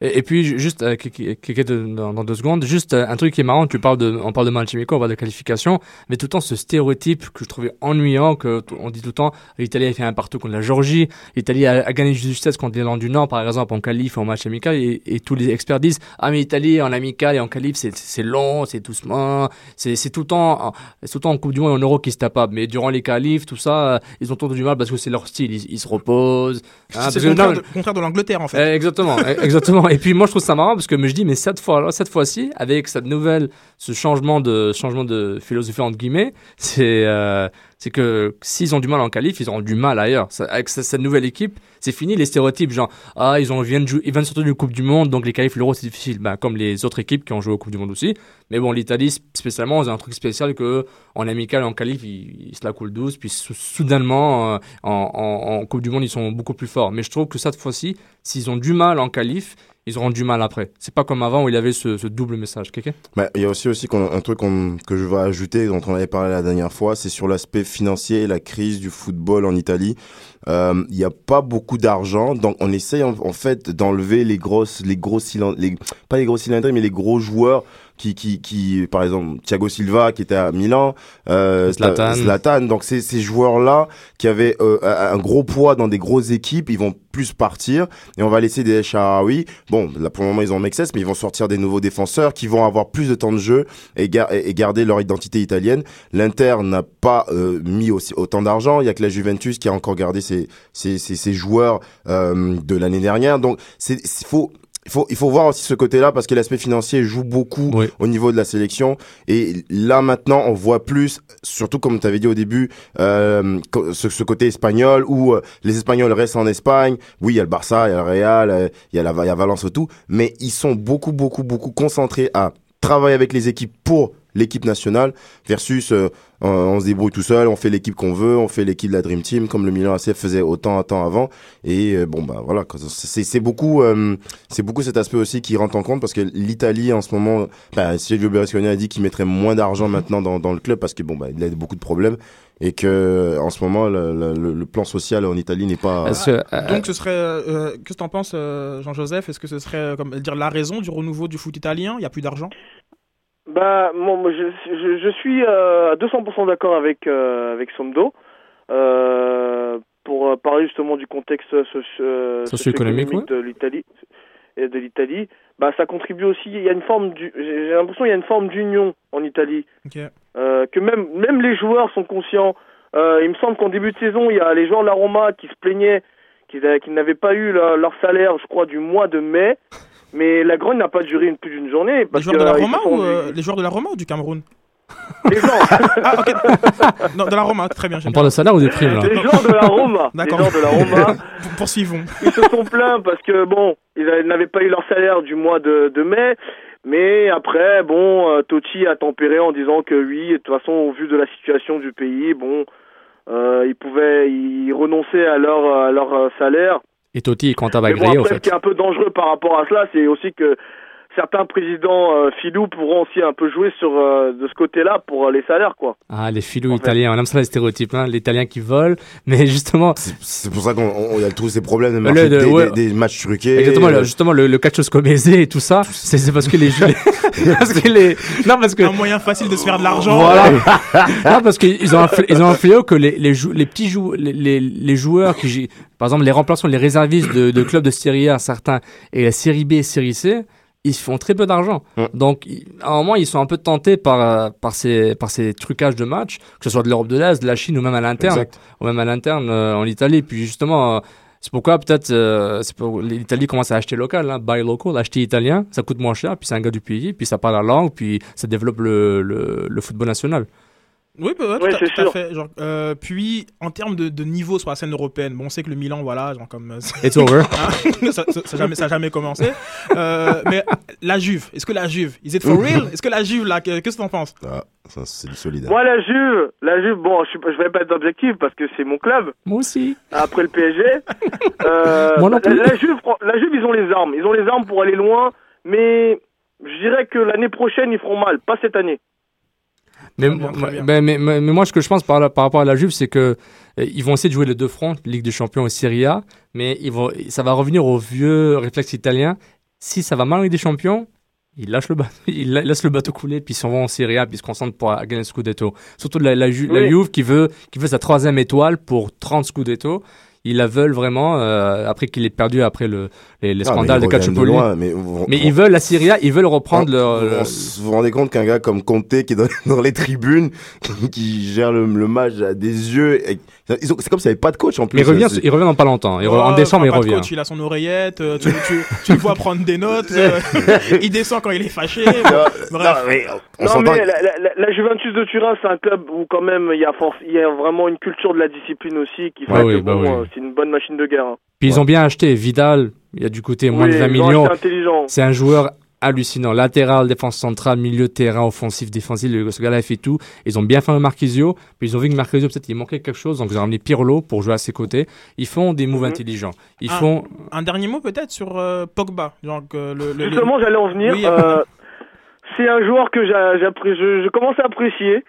Et, et puis ju- juste euh, dans, dans deux secondes, juste euh, un truc qui est marrant, tu parles de, on parle de Malchimico, on parle de qualification, mais tout le temps ce stéréotype que je trouvais ennuyant, que on dit tout le temps, l'Italie a fait un partout contre la Géorgie, l'Italie a, a gagné justesse contre l'Irlande du Nord, par exemple, en qualif ou en match amical, et, et tous les experts disent, ah mais l'Italie en amical et en qualif, c'est c'est long, c'est doucement, c'est tout le temps, c'est tout le temps en Coupe du Monde, en Euro qui se tapent, pas. mais durant les qualifs, tout ça, euh, ils ont toujours du mal parce que c'est leur style, ils, ils se reposent. hein, c'est le contraire, non, de, contraire de l'Angleterre en fait. eh, exactement, eh, exactement. Et puis moi je trouve ça marrant parce que je dis mais cette fois, cette fois-ci, avec cette nouvelle, ce changement de changement de philosophie entre guillemets, c'est euh, c'est que s'ils ont du mal en qualif, ils auront du mal ailleurs. Avec ce- cette nouvelle équipe, c'est fini les stéréotypes genre ah ils ont ils viennent ils viennent surtout d'une Coupe du Monde donc les qualifs l'Euro c'est difficile, ben, comme les autres équipes qui ont joué aux Coupe du Monde aussi. Mais bon l'Italie spécialement, ils ont un truc spécial que en amical en qualif ils, se la coulent douce, puis sou- soudainement euh, en, Coupe du Monde ils sont beaucoup plus forts. Mais je trouve que cette fois-ci, s'ils ont du mal en qualif, ils auront du mal après. C'est pas comme avant où il avait ce, double message. Bah, il y a aussi, aussi un truc que je veux ajouter, dont on avait parlé la dernière fois, c'est sur l'aspect financier et la crise du football en Italie. Euh, Il n'y a pas beaucoup d'argent, donc on essaye en, fait d'enlever les grosses, les gros cylindres, pas les gros cylindres, mais les gros joueurs qui, qui, qui, par exemple, Thiago Silva qui était à Milan, euh, Zlatan. Zlatan. Donc ces, ces joueurs-là qui avaient euh, un gros poids dans des grosses équipes, ils vont plus partir et on va laisser des Sharawi. Bon, là pour le moment ils ont Mexès, mais ils vont sortir des nouveaux défenseurs qui vont avoir plus de temps de jeu et, gar- et- garder leur identité italienne. L'Inter n'a pas euh, mis aussi autant d'argent. Il y a que la Juventus qui a encore gardé ses, ses, ses, ses joueurs euh, de l'année dernière. Donc c'est- faut il faut, il faut voir aussi ce côté-là parce que l'aspect financier joue beaucoup Oui. au niveau de la sélection. Et là, maintenant, on voit plus, surtout comme tu avais dit au début, euh, ce, ce côté espagnol où euh, les Espagnols restent en Espagne. Oui, il y a le Barça, il y a le Real, euh, il y a la il y a Valence et tout. Mais ils sont beaucoup, beaucoup, beaucoup concentrés à travailler avec les équipes pour l'équipe nationale versus euh, on, on se débrouille tout seul, on fait l'équipe qu'on veut, on fait l'équipe de la Dream Team comme le Milan AC faisait autant un temps avant. Et euh, bon bah voilà c'est c'est beaucoup euh, c'est beaucoup cet aspect aussi qui rentre en compte parce que l'Italie en ce moment bah, Silvio Berlusconi a dit qu'il mettrait moins d'argent maintenant dans, dans le club parce que bon bah il a beaucoup de problèmes et que en ce moment le, le, le plan social en Italie n'est pas euh, Donc ce serait, euh, qu'est-ce que t'en penses, euh, Jean-Joseph? Est-ce que ce serait, euh, comme dire, la raison du renouveau du foot italien? Il y a plus d'argent? Bah, moi, moi, je, je, je suis euh, à 200% d'accord avec, euh, avec Somdo. Euh, pour euh, parler justement du contexte socio- euh, Socio-économique, de l'Italie et de l'Italie, bah ça contribue aussi. Il y a une forme du, j'ai l'impression qu'il y a une forme d'union en Italie. Euh, que même même les joueurs sont conscients. Euh, il me semble qu'en début de saison, il y a les joueurs de la Roma qui se plaignaient qu'ils avaient- qu'ils n'avaient pas eu la- leur salaire, je crois, du mois de mai. Mais la grogne n'a pas duré une, plus d'une journée. Les joueurs de que, la euh, ils Roma ou euh, les joueurs de la Roma ou du Cameroun Les gens, Ah, ok. non, de la Roma, très bien. on bien. parle de salaire ou des primes là les gens de la Roma, les D'accord. gens de la Roma, Pour- Poursuivons. ils se sont plaints parce que bon, ils avaient- n'avaient pas eu leur salaire du mois de, de mai. Mais après, bon, euh, Totti a tempéré en disant que oui, de toute façon, au vu de la situation du pays, bon, euh, ils pouvaient y renoncer à leur, à leur salaire. Et Totti est comptable bon, agréé au après, ce fait. qui est un peu dangereux par rapport à cela, c'est aussi que certains présidents euh, filous pourront aussi un peu jouer sur euh, de ce côté-là pour euh, les salaires, quoi. Ah, les filous En fait. italiens, on aime ça les stéréotypes, hein, l'italien qui vole, mais justement, c'est pour ça qu'on on- il y a tous ces problèmes de Le- de- des, ouais. des, des matchs truqués exactement, euh, le, justement le, le scomese et tout ça, c'est c'est parce que les, parce que les, non parce que Un moyen facile de se faire de l'argent. Voilà. non, parce qu'ils ont un, ils ont un fléau que les, les, jou- les petits jou- les, les, les joueurs qui, par exemple, les remplaçants, les réservistes de, de clubs de Série A, certains, et la Série B et Série C, ils font très peu d'argent. Donc, à un moment, ils sont un peu tentés par, euh, par ces, par ces trucages de matchs, que ce soit de l'Europe de l'Est, de la Chine ou même à l'interne, ou même à l'interne euh, en Italie. Puis justement, euh, C'est pourquoi peut-être euh, pour- l'Italie commence à acheter local, hein, buy local, acheter italien, ça coûte moins cher, puis c'est un gars du pays, puis ça parle la langue, puis ça développe le, le, le football national. Oui, bah, ouais, c'est sûr. fait. Genre, euh, puis, en termes de, de niveau sur la scène européenne, bon, on sait que le Milan, voilà, genre comme. euh, It's over. Hein, ça, ça, ça jamais, ça a jamais commencé. Euh, mais la Juve, est-ce que la Juve, is it for real? Est-ce que la Juve, là, que- qu'est-ce que t'en penses? Ah, ça, c'est du solide. hein. Moi, la Juve, la Juve, bon, je, je vais pas être objectif parce que c'est mon club. Moi aussi. Après le PSG. Euh, Moi non la, plus. la Juve, la Juve, ils ont les armes. Ils ont les armes pour aller loin. Mais je dirais que l'année prochaine, ils feront mal. Pas cette année. Mais, bien, ben, mais, mais, mais moi, ce que je pense par, par rapport à la Juve, c'est que euh, ils vont essayer de jouer les deux fronts, Ligue des Champions et Serie A, mais ils vont, ça va revenir au vieux réflexe italien. Si ça va mal en Ligue des Champions, ils lâchent le bateau, ils la- laissent le bateau couler, puis ils s'en vont en Serie A, puis ils se concentrent pour gagner le Scudetto. Surtout la, la, la Oui. Juve qui veut, qui veut sa troisième étoile pour 30 Scudetto. Ils la veulent vraiment, euh, après qu'il ait perdu après le, les, les Ah, scandales de Calciopoli. mais vous- Mais vous- ils veulent la Serie A, ils veulent reprendre leur, vous, leur- vous vous rendez compte qu'un gars comme Conte qui est dans, dans les tribunes, qui gère le, le match à des yeux, et- c'est comme s'il n'y avait pas de coach en plus. Il revient, il revient dans pas longtemps. Il en Oh, décembre, il revient. coach, il a son oreillette, euh, tu, tu, tu le vois prendre des notes, euh, il descend quand il est fâché. Non, bon, bref. non, mais on non, s'entend. mais la, la- la- la Juventus de Turin, c'est un club où quand même il y a, force, il y a vraiment une culture de la discipline aussi qui fait Bah que oui, bah bon, oui. euh, c'est une bonne machine de guerre. hein. Puis ils ont bien acheté Vidal, il y a du côté moins Oui, de 20 ils ont millions. C'est un joueur hallucinant. Latéral, défense centrale, milieu de terrain, offensif, défensif. Le- Ce gars-là, fait tout. Ils ont bien fait un Marquisio. Puis ils ont vu que Marquisio, peut-être, il manquait quelque chose. Donc ils ont ramené Pirlo pour jouer à ses côtés. Ils font des moves Mhm. intelligents. Ils Ah. font. Un dernier mot peut-être sur euh, Pogba. Le, le- le- Justement, j'allais en venir. Oui, euh, c'est un joueur que j'a- j'appré- je, je commence à apprécier.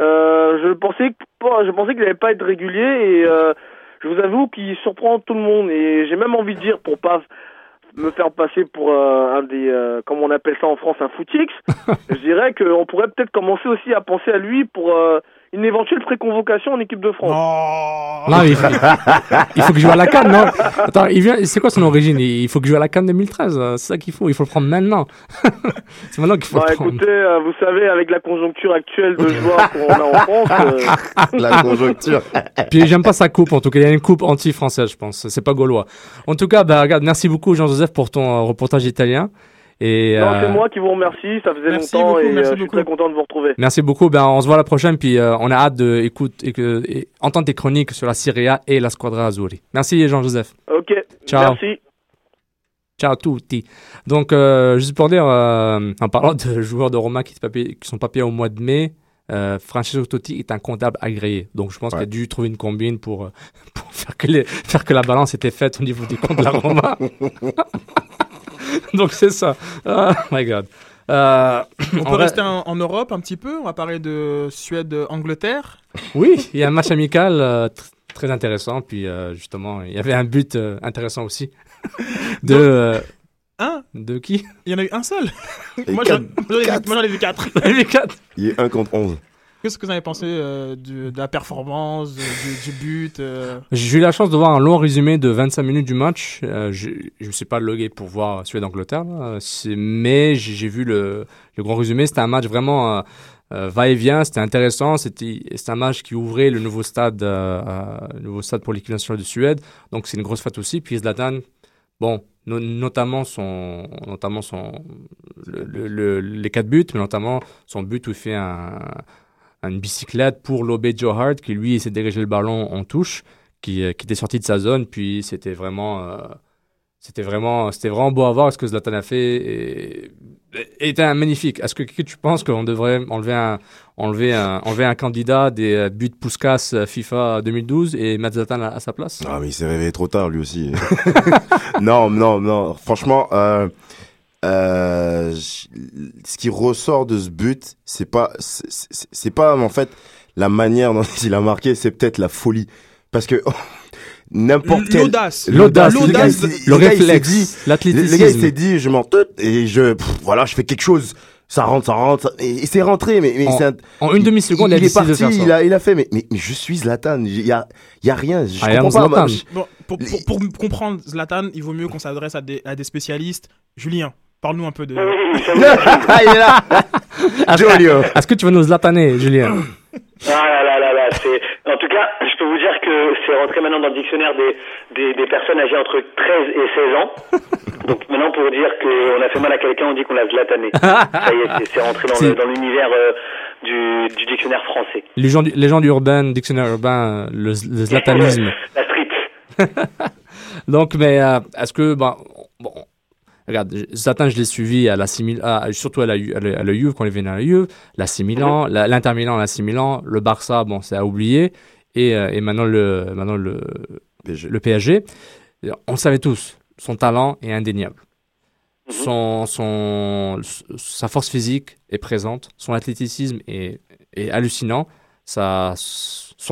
Euh, je pensais que pas- je pensais qu'il n'allait pas être régulier et euh, je vous avoue qu'il surprend tout le monde et j'ai même envie de dire pour pas me faire passer pour euh, un des euh, comme on appelle ça en France un footix. je dirais qu'on pourrait peut-être commencer aussi à penser à lui pour euh, une éventuelle préconvocation en équipe de France. Oh. Non, mais il, faut, il faut qu'il joue à la Cannes, non Attends, il vient. C'est quoi son origine Il faut qu'il joue à la Cannes 2013. euh, C'est ça qu'il faut. Il faut le prendre maintenant. c'est maintenant qu'il faut Bah le prendre. écoutez, euh, vous savez, avec la conjoncture actuelle de joueurs qu'on a en France, euh, La conjoncture. Puis j'aime pas sa coupe en tout cas. Il y a une coupe anti-française, je pense. C'est pas gaulois. En tout cas, bah regarde, merci beaucoup Jean-Joseph pour ton euh, reportage italien. Et non, euh, c'est moi qui vous remercie, ça faisait Merci longtemps beaucoup, et euh, merci je suis très content de vous retrouver. Merci beaucoup. Ben, on se voit la prochaine. Puis euh, on a hâte de écoute, et que, et entendre tes chroniques sur la Serie A et la Squadra Azzurri. Merci Jean-Joseph. Ok, Ciao. merci. Ciao à tutti. Donc, euh, juste pour dire, euh, en parlant de joueurs de Roma qui, qui sont pas payés au mois de mai, euh, Francesco Totti est un comptable agréé. Donc, je pense Ouais. qu'il a dû trouver une combine pour, euh, pour faire, que les, faire que la balance était faite au niveau des comptes de la Roma. Donc, c'est ça. Oh my God. Euh, On peut vrai- rester en, en Europe un petit peu. On va parler de Suède-Angleterre. Oui, il y a un match amical euh, tr- très intéressant. Puis, euh, justement, il y avait un but euh, intéressant aussi. de, euh, Hein de qui? Il y en a eu un seul. Et moi, j'en ai vu- quatre. j'en ai vu quatre. Il est 1 contre 11. Qu'est-ce que vous avez pensé euh, de la performance, du, du but euh, J'ai eu la chance de voir un long résumé de 25 minutes du match. Euh, je ne me suis pas logué pour voir Suède-Angleterre, mais j'ai vu le, grand résumé. C'était un match vraiment euh, euh, va-et-vient, c'était intéressant. C'était un match qui ouvrait le nouveau stade, euh, euh, le nouveau stade pour l'équipe nationale de Suède. Donc c'est une grosse fête aussi. Puis Zlatan, bon, no- notamment son, notamment son, le- le- le- les quatre buts, mais notamment son but où il fait un, une bicyclette pour lober Joe Hart, qui lui s'est dégagé le ballon en touche, qui, euh, qui était sorti de sa zone, puis c'était vraiment, euh, vraiment, vraiment beau à voir ce que Zlatan a fait était magnifique. Est-ce que, tu penses qu'on devrait enlever un, enlever enlever un candidat des euh, buts Puskas euh, FIFA 2012 et mettre Zlatan à, sa place? Ah, mais il s'est réveillé trop tard, lui aussi. non, non, non. Franchement, euh, ce qui ressort de ce but, c'est pas, c'est- pas, en fait, la manière dont il a marqué, c'est peut-être la folie. Parce que, n'importe quel. L'audace. L'audace, Le gars, il s'est- le le gars, il s'est réflexe, dit- Le, le gars, il l'athlétisme. s'est dit, je m'en et je, pff, voilà, je fais quelque chose. Ça rentre, ça rentre. ça- Et, c'est rentré, mais, mais En- un- En une demi-seconde, il, a il est décidé de parti, faire ça. il a, il a fait, mais, mais, mais je suis Zlatan. Il y a, il y a rien. Je I am comprends pas. je- Bon, pour, pour, pour comprendre Zlatan, il vaut mieux qu'on s'adresse à des, à des spécialistes. Julien, parle-nous un peu de. ah, il est là. Jolio. Est-ce que tu vas nous zlataner, Julien Ah là là là là, c'est... En tout cas, je peux vous dire que c'est rentré maintenant dans le dictionnaire des, des, des personnes âgées entre 13 et 16 ans. Donc maintenant, pour dire qu'on a fait mal à quelqu'un, on dit qu'on l'a zlatané. Ça y est, c'est- rentré dans C'est- le- dans l'univers euh, du, du dictionnaire français. Légende, légende urbaine, dictionnaire urbain, le, le zlatanisme. La street. Donc, mais euh, est-ce que, bon, bon, regarde, Zlatan, je l'ai suivi à la à- surtout à la, à la, à la Juve, quand il venait à la Juve, la Milan, la- l'Inter Milan, la Milan, le Barça, bon, c'est à oublier, et, euh, et maintenant le, maintenant le, le PSG. On savait tous, son talent est indéniable. Son, son, sa force physique est présente, son athléticisme est, est hallucinant. Ça,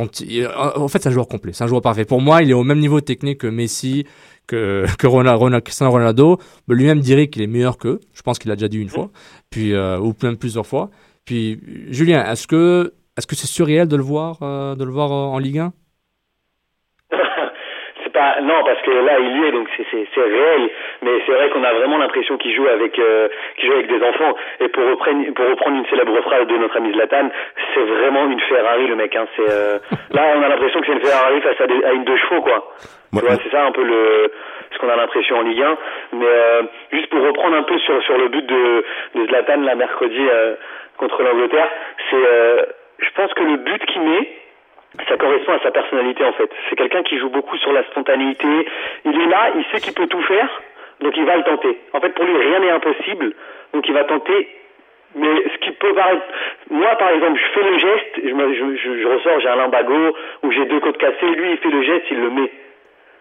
ti- en fait, c'est un joueur complet, c'est un joueur parfait. Pour moi, il est au même niveau technique que Messi, que, que Ronaldo, Cristiano Ronaldo. Lui-même dirait qu'il est meilleur qu'eux. Je pense qu'il l'a déjà dit une fois, puis euh, ou plusieurs fois. Puis, Julien, est-ce que est-ce que c'est surréel de le voir, euh, de le voir euh, en Ligue 1 Pas non parce que là il y est donc c'est c'est c'est réel. Mais c'est vrai qu'on a vraiment l'impression qu'il joue avec euh, qu'il joue avec des enfants. Et pour reprendre pour reprendre une célèbre phrase de notre ami Zlatan c'est vraiment une Ferrari le mec hein. C'est euh, là on a l'impression que c'est une Ferrari face à, des- à une deux chevaux quoi. Tu vois c'est ça un peu le ce qu'on a l'impression en Ligue 1 mais euh, juste pour reprendre un peu sur sur le but de de Zlatan là mercredi euh, contre l'Angleterre c'est euh, je pense que le but qu'il met ça correspond à sa personnalité en fait. C'est quelqu'un qui joue beaucoup sur la spontanéité. Il est là, il sait qu'il peut tout faire, donc il va le tenter. En fait, pour lui, rien n'est impossible, donc il va tenter. Mais ce qui peut paraître, moi par exemple, je fais le geste, je, me- je, je, je ressors, j'ai un limbago ou j'ai deux côtes cassées. Lui, il fait le geste, il le met.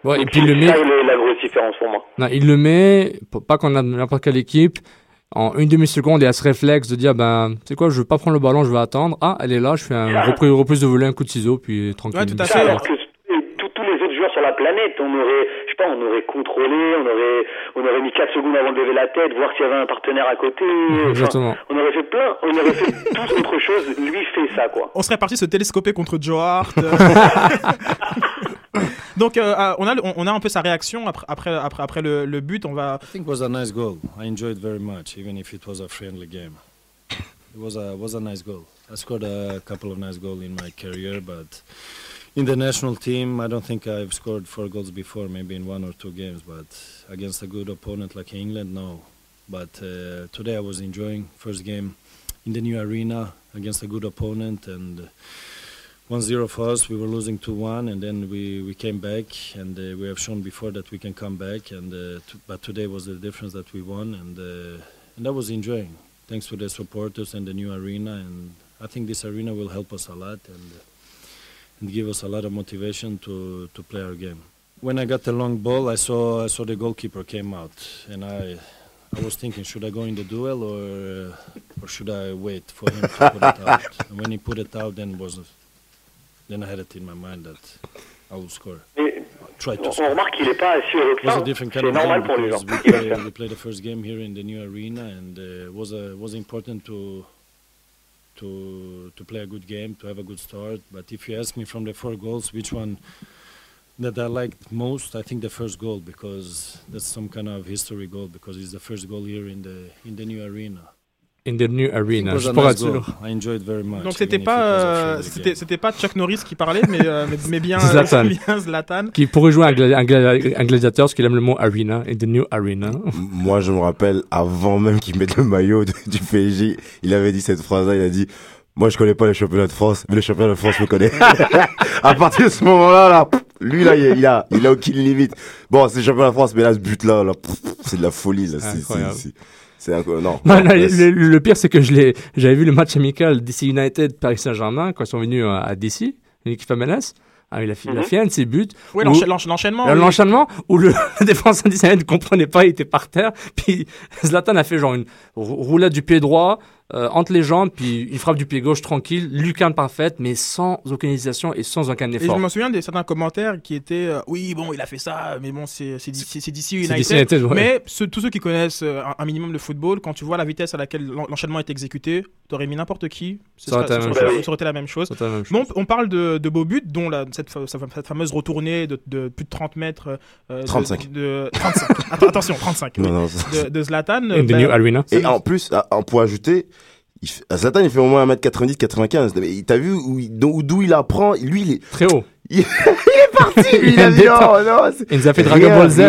Ouais, et puis il le C'est met. ça la grosse différence pour moi. Non, il le met, pas qu'on a n'importe quelle équipe, en une demi-seconde, il a ce réflexe de dire, ben, tu sais quoi, je veux pas prendre le ballon, je vais attendre. Ah, elle est là, je fais un reprise, reprise de volet, un coup de ciseau, puis tranquille. C'est ça, alors que tous, tous les autres joueurs sur la planète, on aurait, je sais pas, on aurait contrôlé, on aurait, on aurait mis 4 secondes avant de lever la tête, voir s'il y avait un partenaire à côté. Enfin, Exactement. on aurait fait plein, on aurait fait tous autre chose. Lui fait ça, quoi. On serait parti se télescoper contre Joe Hart. Donc, euh, euh, on, a, on, a un peu sa réaction après, après, après, le, but. On va. I think it was a nice goal. I enjoyed very much, even if it was a friendly game. It was a was a nice goal. I scored a couple of nice goals in my career, but in the national team, I don't think I've scored four goals before. Maybe in one or two games, but against a good opponent like England, no. But uh, today I was enjoying first game in the new arena against a good opponent and. 1-0 for us. We were losing 2-1, and then we, we came back, and uh, we have shown before that we can come back. And uh, but today was the difference that we won, and uh, and I was enjoying. Thanks to the supporters and the new arena, and I think this arena will help us a lot and and give us a lot of motivation to to play our game. When I got the long ball, I saw I saw the goalkeeper came out, and I. I was thinking, should I go in the duel or or should I wait for him to put it out? And when he put it out, then was then I had it in my mind that I will score. Mais Try to on, score. remarque qu'il est pas assis au It was a different kind of normal game pour les gens. because we play, we play the first game here in the new arena, and uh, was a, was important to to to play a good game, to have a good start. But if you ask me from the four goals, which one that I liked most, I think the first goal because that's some kind of history goal because it's the first goal here in the in the new arena. In the new arena. pour nice. I enjoyed very much. Donc, c'était pas, it was a euh, c'était, c'était pas Chuck Norris qui parlait, mais, euh, mais, mais bien, Zlatan. bien Zlatan. Qui pourrait jouer un, gla- un gla- un gladiateur, parce qu'il aime le mot arena, in the new arena. Moi, je me rappelle, avant même qu'il mette le maillot de- du PSG, il avait dit cette phrase-là, il a dit, moi, je connais pas le championnat de France, mais le championnat de France me connaît. à partir de ce moment-là, là, lui, là, il, a- il a, aucune limite. Bon, c'est le championnat de France, mais là, ce but-là, là, c'est de la folie, là. C'est, c'est, Incroyable. c'est, c'est un- non. Non, non, laisse. le, le pire, c'est que je l'ai, j'avais vu le match amical DC United Paris Saint-Germain quand ils sont venus à, à DC, l'équipe MLS. Ah, il a a Mhm. fait un de ses buts. Oui, où- l'encha- l'encha- l'enchaînement, Euh, oui. L'enchaînement où le, défenseur DC United ne comprenait pas, il était par terre. Puis Zlatan a fait genre une rou- roulade du pied droit euh, entre les jambes, puis une frappe du pied gauche tranquille, lucarne parfaite, mais sans aucune hésitation et sans aucun Et je effort. me souviens de certains commentaires qui étaient euh, oui bon il a fait ça mais bon c'est c'est d'ici United, DC United, ouais. mais ceux- tous ceux qui connaissent euh, un, un minimum de football quand tu vois la vitesse à laquelle l'en- l'enchaînement est exécuté t'aurais mis n'importe qui ce Ça aurait serait- été la même chose. la même Bon, on parle de, de beaux buts dont la, cette, fa- cette fameuse retournée de, de plus de 30 mètres euh, de- 35. de, 35 Atten- attention 35 Non, de, de Zlatan In the new arena. Et en plus, on peut ajouter, il Zlatan, il fait au moins 1m90, 95. Mais t'as vu où d'où il apprend? Lui, il est, Très haut. Il, est parti, lui, il a dit non, Il nous a fait Dragon Ball Z,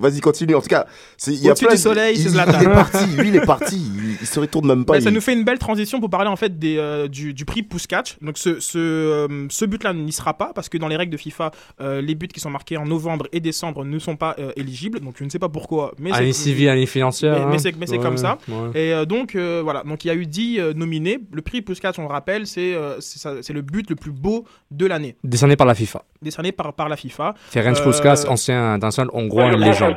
Vas-y, continue. En tout cas, c'est- il y a plein du de- soleil, il, est parti, lui, il est parti. Il, il se retourne même pas. Bah, ça il- nous fait une belle transition pour parler en fait des, euh, du, du prix Puskas. Donc ce, ce, euh, ce but-là n'y sera pas parce que dans les règles de FIFA, euh, les buts qui sont marqués en novembre et décembre ne sont pas euh, éligibles. Donc je ne sais pas pourquoi. Mais Année c'est- civile, année financière. mais, mais hein. c'est mais c'est Ouais, comme ça. ouais. Et euh, donc euh, voilà, donc il y a eu 10 euh, nominés. Le prix Puskas, on le rappelle, c'est euh, c'est ça- c'est le but le plus beau de l'année, Décerné par la FIFA. décerné par, par la FIFA. Ferenc Euh, Puskas, ancien international hongrois, Ouais, une légende.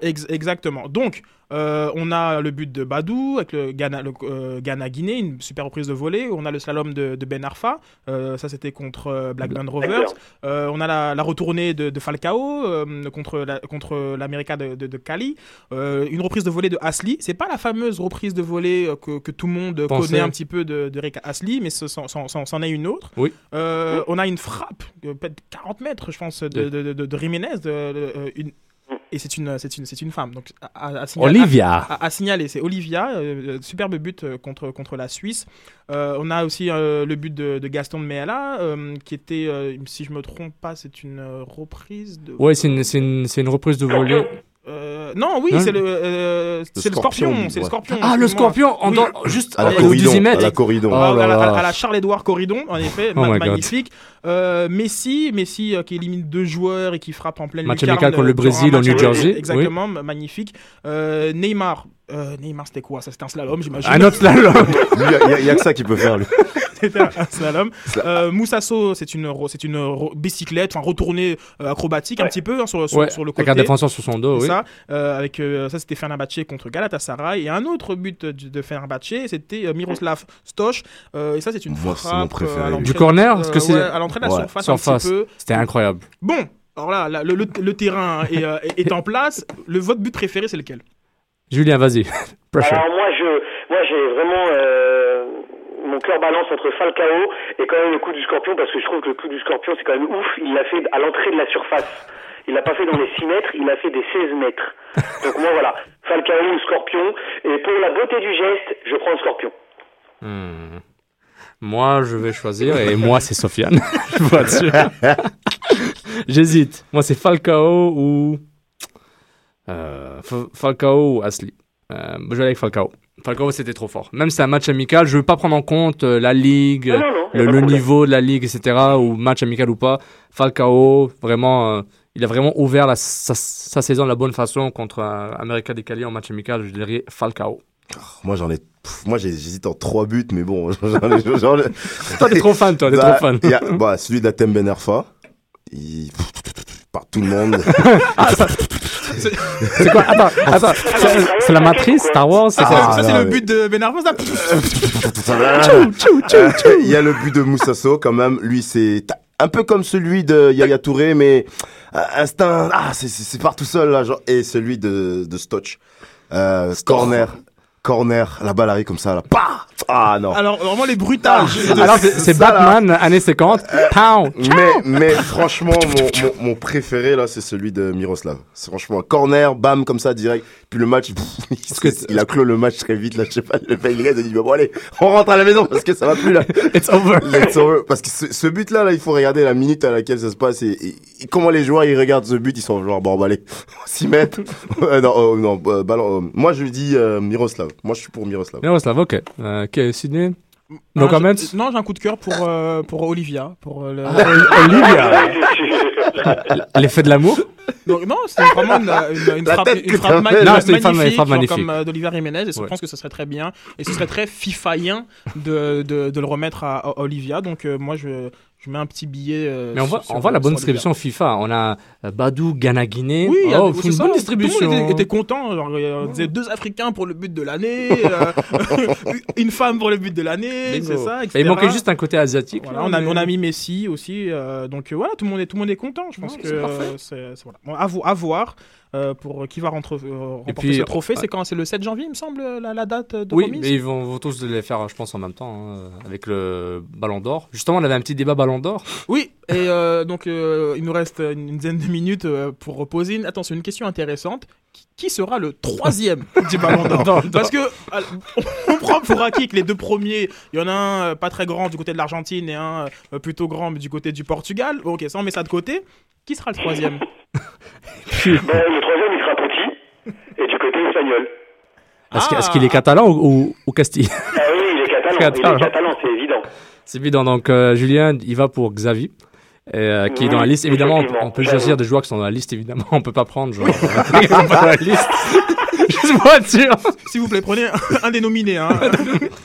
Ex- exactement. Donc, euh, on a le but de Badou avec le Ghana, le, euh, Ghana-Guinée, une super reprise de volée. On a le slalom de, de Ben Arfa, euh, ça c'était contre Blackburn Rovers. Euh, on a la, la retournée de, de Falcao euh, contre la, contre l'América de, de, de Cali. Euh, une reprise de volée de Asli. C'est pas la fameuse reprise de volée que, que tout le monde Pensez. connaît un petit peu de, de Rick Asli, mais ce- c'en est une autre. Oui. Euh, on a une frappe peut-être 40 mètres, je pense, de, de, de, de Jiménez, euh, une, et c'est une, c'est une, c'est une femme. Donc, à, signaler- Olivia. À, signaler, c'est Olivia, euh, euh, superbe but euh, contre, contre la Suisse. Euh, on a aussi euh, le but de, de Gaston de Meala, euh, qui était, euh, si je me trompe pas, c'est une euh, reprise de. Ouais, c'est une, c'est une, c'est une reprise de volée. Euh, non, oui, Hein c'est le, euh, c'est le scorpion. C'est le scorpion. Ah, le scorpion, en Oui. dans- juste À la au corridon, 18 mètres. à la corridon. Oh Ah, là à, la, là. à la Charles-Édouard Corridon, en effet, Oh ma- magnifique. Euh, Messi, Messi euh, qui élimine deux joueurs et qui frappe en pleine Match lucarne, amical contre le Brésil match New. Jersey, Exactement, ma- magnifique. Euh, Neymar, euh, Neymar c'était quoi? Ça c'était un slalom, j'imagine. Un autre slalom. Y y, il y a que ça qu'il peut faire, lui. C'était un slalom. Euh, Moussasso, c'est une, c'est une bicyclette, enfin retournée euh, acrobatique un petit peu hein, sur, sur, Ouais, sur le avec côté. un défenseur sur son dos, C'est oui. Ça, euh, avec, euh, ça c'était Fenerbahçe contre Galatasaray. Et un autre but de, de Fenerbahçe, c'était euh, Miroslav Stoch. Euh, et ça, c'est une Moi, c'est mon frappe. euh, Du corner Est-ce que c'est- ouais, à l'entrée de la Ouais, surface, un Surface. petit peu. C'était incroyable. Bon, alors là, là, le, le- le terrain est, euh, est en place. Le, votre but préféré, c'est lequel? Julien, vas-y. Alors moi, je, moi, j'ai vraiment euh, mon cœur balance entre Falcao et quand même le coup du Scorpion parce que je trouve que le coup du Scorpion c'est quand même ouf. Il l'a fait à l'entrée de la surface. Il l'a pas fait dans les 6 mètres, il l'a fait des 16 mètres. Donc moi voilà, Falcao ou Scorpion. Et pour la beauté du geste, je prends le Scorpion. Hmm. Moi, je vais choisir, et moi, c'est Sofiane. je vois dessus. J'hésite. Moi, c'est Falcao ou. Euh, Falcao ou Asli. Euh, je vais aller avec Falcao. Falcao, c'était trop fort. Même si c'est un match amical, je veux pas prendre en compte euh, la ligue, Non, non, non, y a le, le niveau de la ligue, etc., ou match amical ou pas. Falcao, vraiment, euh, il a vraiment ouvert la- sa, sa saison de la bonne façon contre euh, America de Cali en match amical. Je dirais Falcao. Moi, j'en ai. pff, Moi, j'hésite en trois buts, mais bon. j'en ai- j'en ai- Toi, t'es trop fan, toi, t'es Bah, trop fan. il y a- bah, celui d'Atem Ben Arfa. Il. Par tout le monde. C'est quoi Attends, attends. C'est c'est la matrice Star Wars c'est Ça, quoi ça, c'est non, le but de Ben Arfa, ça Euh, Il y a le but de Moussasso quand même. Lui, c'est un peu comme celui de Yaya Touré, mais euh, instinct. Ah, c'est- c'est c'est part tout seul là. Genre, et celui de, de Stoch. Euh, corner. Corner. La balle arrive comme ça là. Pah ah non. Alors, vraiment, les bruitages. de- Alors, c'est ça, là. Batman, années 50. Pow Mais, mais franchement, mon, mon, mon préféré là, c'est celui de Miroslav. C'est franchement un corner, bam, comme ça, direct. Puis le match, pff, il, que- il a clos le match très vite là. Je sais pas, le mec, il a dit bon allez, on rentre à la maison parce que ça va plus là. It's over. It's over. Parce que ce, ce but là, là, il faut regarder la minute à laquelle ça se passe et, et- et comment les joueurs ils regardent ce but, ils sont genre bon, bah, allez, 6 mètres. Euh, non, euh, non, euh, ballon. euh, moi je dis euh, Miroslav. Moi je suis pour Miroslav. Miroslav, ok. Ok, Sydney Ah, No comments? Non, j'ai un coup de cœur pour, euh, pour Olivia. Pour, euh, le... Olivia L'effet de l'amour? Donc, non, c'est vraiment une, une, une frappe, une frappe ma-. Non, c'était une frappe- magnifique, frappe genre magnifique. comme euh, d'Olivier Jiménez. Et je Ouais. pense que ce serait très bien. Et ce serait très fifaïen de, de, de le remettre à, à Olivia. Donc, euh, moi, je, je mets un petit billet. euh, Mais on voit, sur- on voit la bonne distribution FIFA. On a euh, Badou, Ghana, Guinée. Oui, oh, c'est une ça, bonne Tout distribution. le monde était, était content. Genre, on disait deux Africains pour le but de l'année, euh, une femme pour le but de l'année, Bingo. c'est ça. Et etc. il manquait juste un côté asiatique. Voilà, là, on, a, mais- on a mis Messi aussi, euh, donc voilà, tout le monde est tout le monde est content. Je pense Ouais, que c'est voilà. Bon, à, à voir euh, pour qui va rentre- euh, remporter puis, ce trophée. euh, C'est quand? C'est le 7 janvier, il me semble, la, la date de Oui, remise? mais ils vont, vont tous les faire, je pense, en même temps, hein, avec le Ballon d'Or. Justement, on avait un petit débat Ballon d'Or. Oui, et donc il nous reste une, dizaine de minutes pour poser. Une... Attention, une question intéressante. Qui- qui sera le troisième du Ballon d'Or Parce que on prend pour acquis que les deux premiers, il y en a un euh, pas très grand du côté de l'Argentine et un euh, plutôt grand mais du côté du Portugal. Ok, ça on met ça de côté. Qui sera le troisième Ben, le troisième, il sera petit. Et du côté espagnol. Est-ce qu'il est catalan ou, ou, ou Castille? Ah oui, il est catalan. Catalan. Il est catalan, c'est évident. C'est évident. Donc, euh, Julien, il va pour Xavi. Euh, qui est dans la liste, évidemment, on, peut choisir des joueurs qui sont dans la liste, évidemment, on peut pas prendre, genre, sont pas dans la liste. Juste pour être sûr. S'il vous plaît, prenez un, un des nominés. Hein.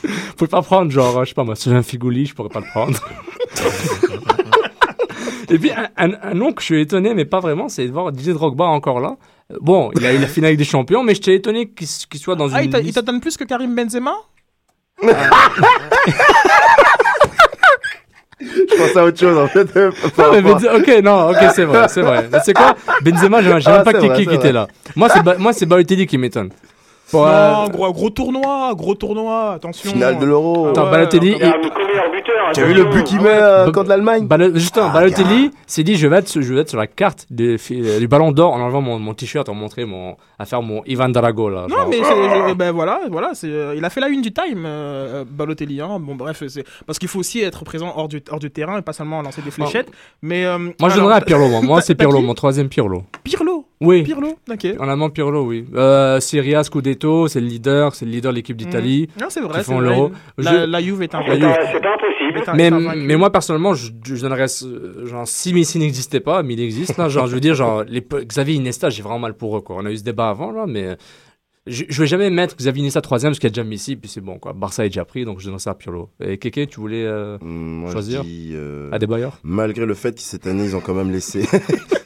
Vous pouvez pas prendre, genre, je sais pas moi, c'est un Figouli, je pourrais pas le prendre. Et puis, un, un, un nom que je suis étonné, mais pas vraiment, c'est de voir Didier Drogba encore là. Euh, Bon, il a eu la finale des champions, mais j'étais étonné qu'il soit dans Ah, une t'a- il t'attend plus que Karim Benzema? Je pense à autre chose en fait. Non, mais Benze- ok, non, ok, c'est vrai, c'est vrai. C'est quoi? Benzema, j'ai Ah, même pas cliqué qui était là. Moi, c'est Ba- moi, c'est Balotelli qui m'étonne. Non, gros, gros tournoi, gros tournoi, attention. Finale de l'Euro. Attends, ouais, Balotelli, Il. Tu as vu le but qu'il met euh, contre l'Allemagne justement, Ah, Balotelli s'est dit je vais être, sur- je vais être sur la carte des du Ballon d'Or en enlevant mon, mon t-shirt, en montrer mon, à faire mon Ivan Drago là. Non, genre. mais je- ben voilà, voilà, c'est, euh, il a fait la une du Time, euh, Balotelli. Hein. Bon, bref, c'est parce qu'il faut aussi être présent hors du, hors du terrain et pas seulement lancer des fléchettes. Mais euh, Moi, je alors, donnerais à Pirlo. Moi, moi c'est Pirlo, mon troisième Pirlo. Pirlo. Oui. Pirlo, ok. En allemand, Pirlo, oui. Euh, Serie A, Scudetto, c'est le leader, c'est le leader de l'équipe d'Italie. Non, c'est vrai. qui font l'Euro. La, Je- la Juve est un. La Juve. C'est impossible. un- Mais, moi, personnellement, je, je donnerais, genre, si Messi n'existait pas, mais il existe, là, genre, je veux dire, genre, les, Xavier Iniesta, j'ai vraiment mal pour eux, quoi. On a eu ce débat avant, là, mais je, je vais jamais mettre Xavier Iniesta troisième parce qu'il y a déjà Messi, puis c'est bon, quoi. Barça est déjà pris, donc je donnerais ça à Pirlo. Et Keke, tu voulais euh, moi, je choisir dis, euh, Adebayor Malgré le fait que cette année, ils ont quand même laissé.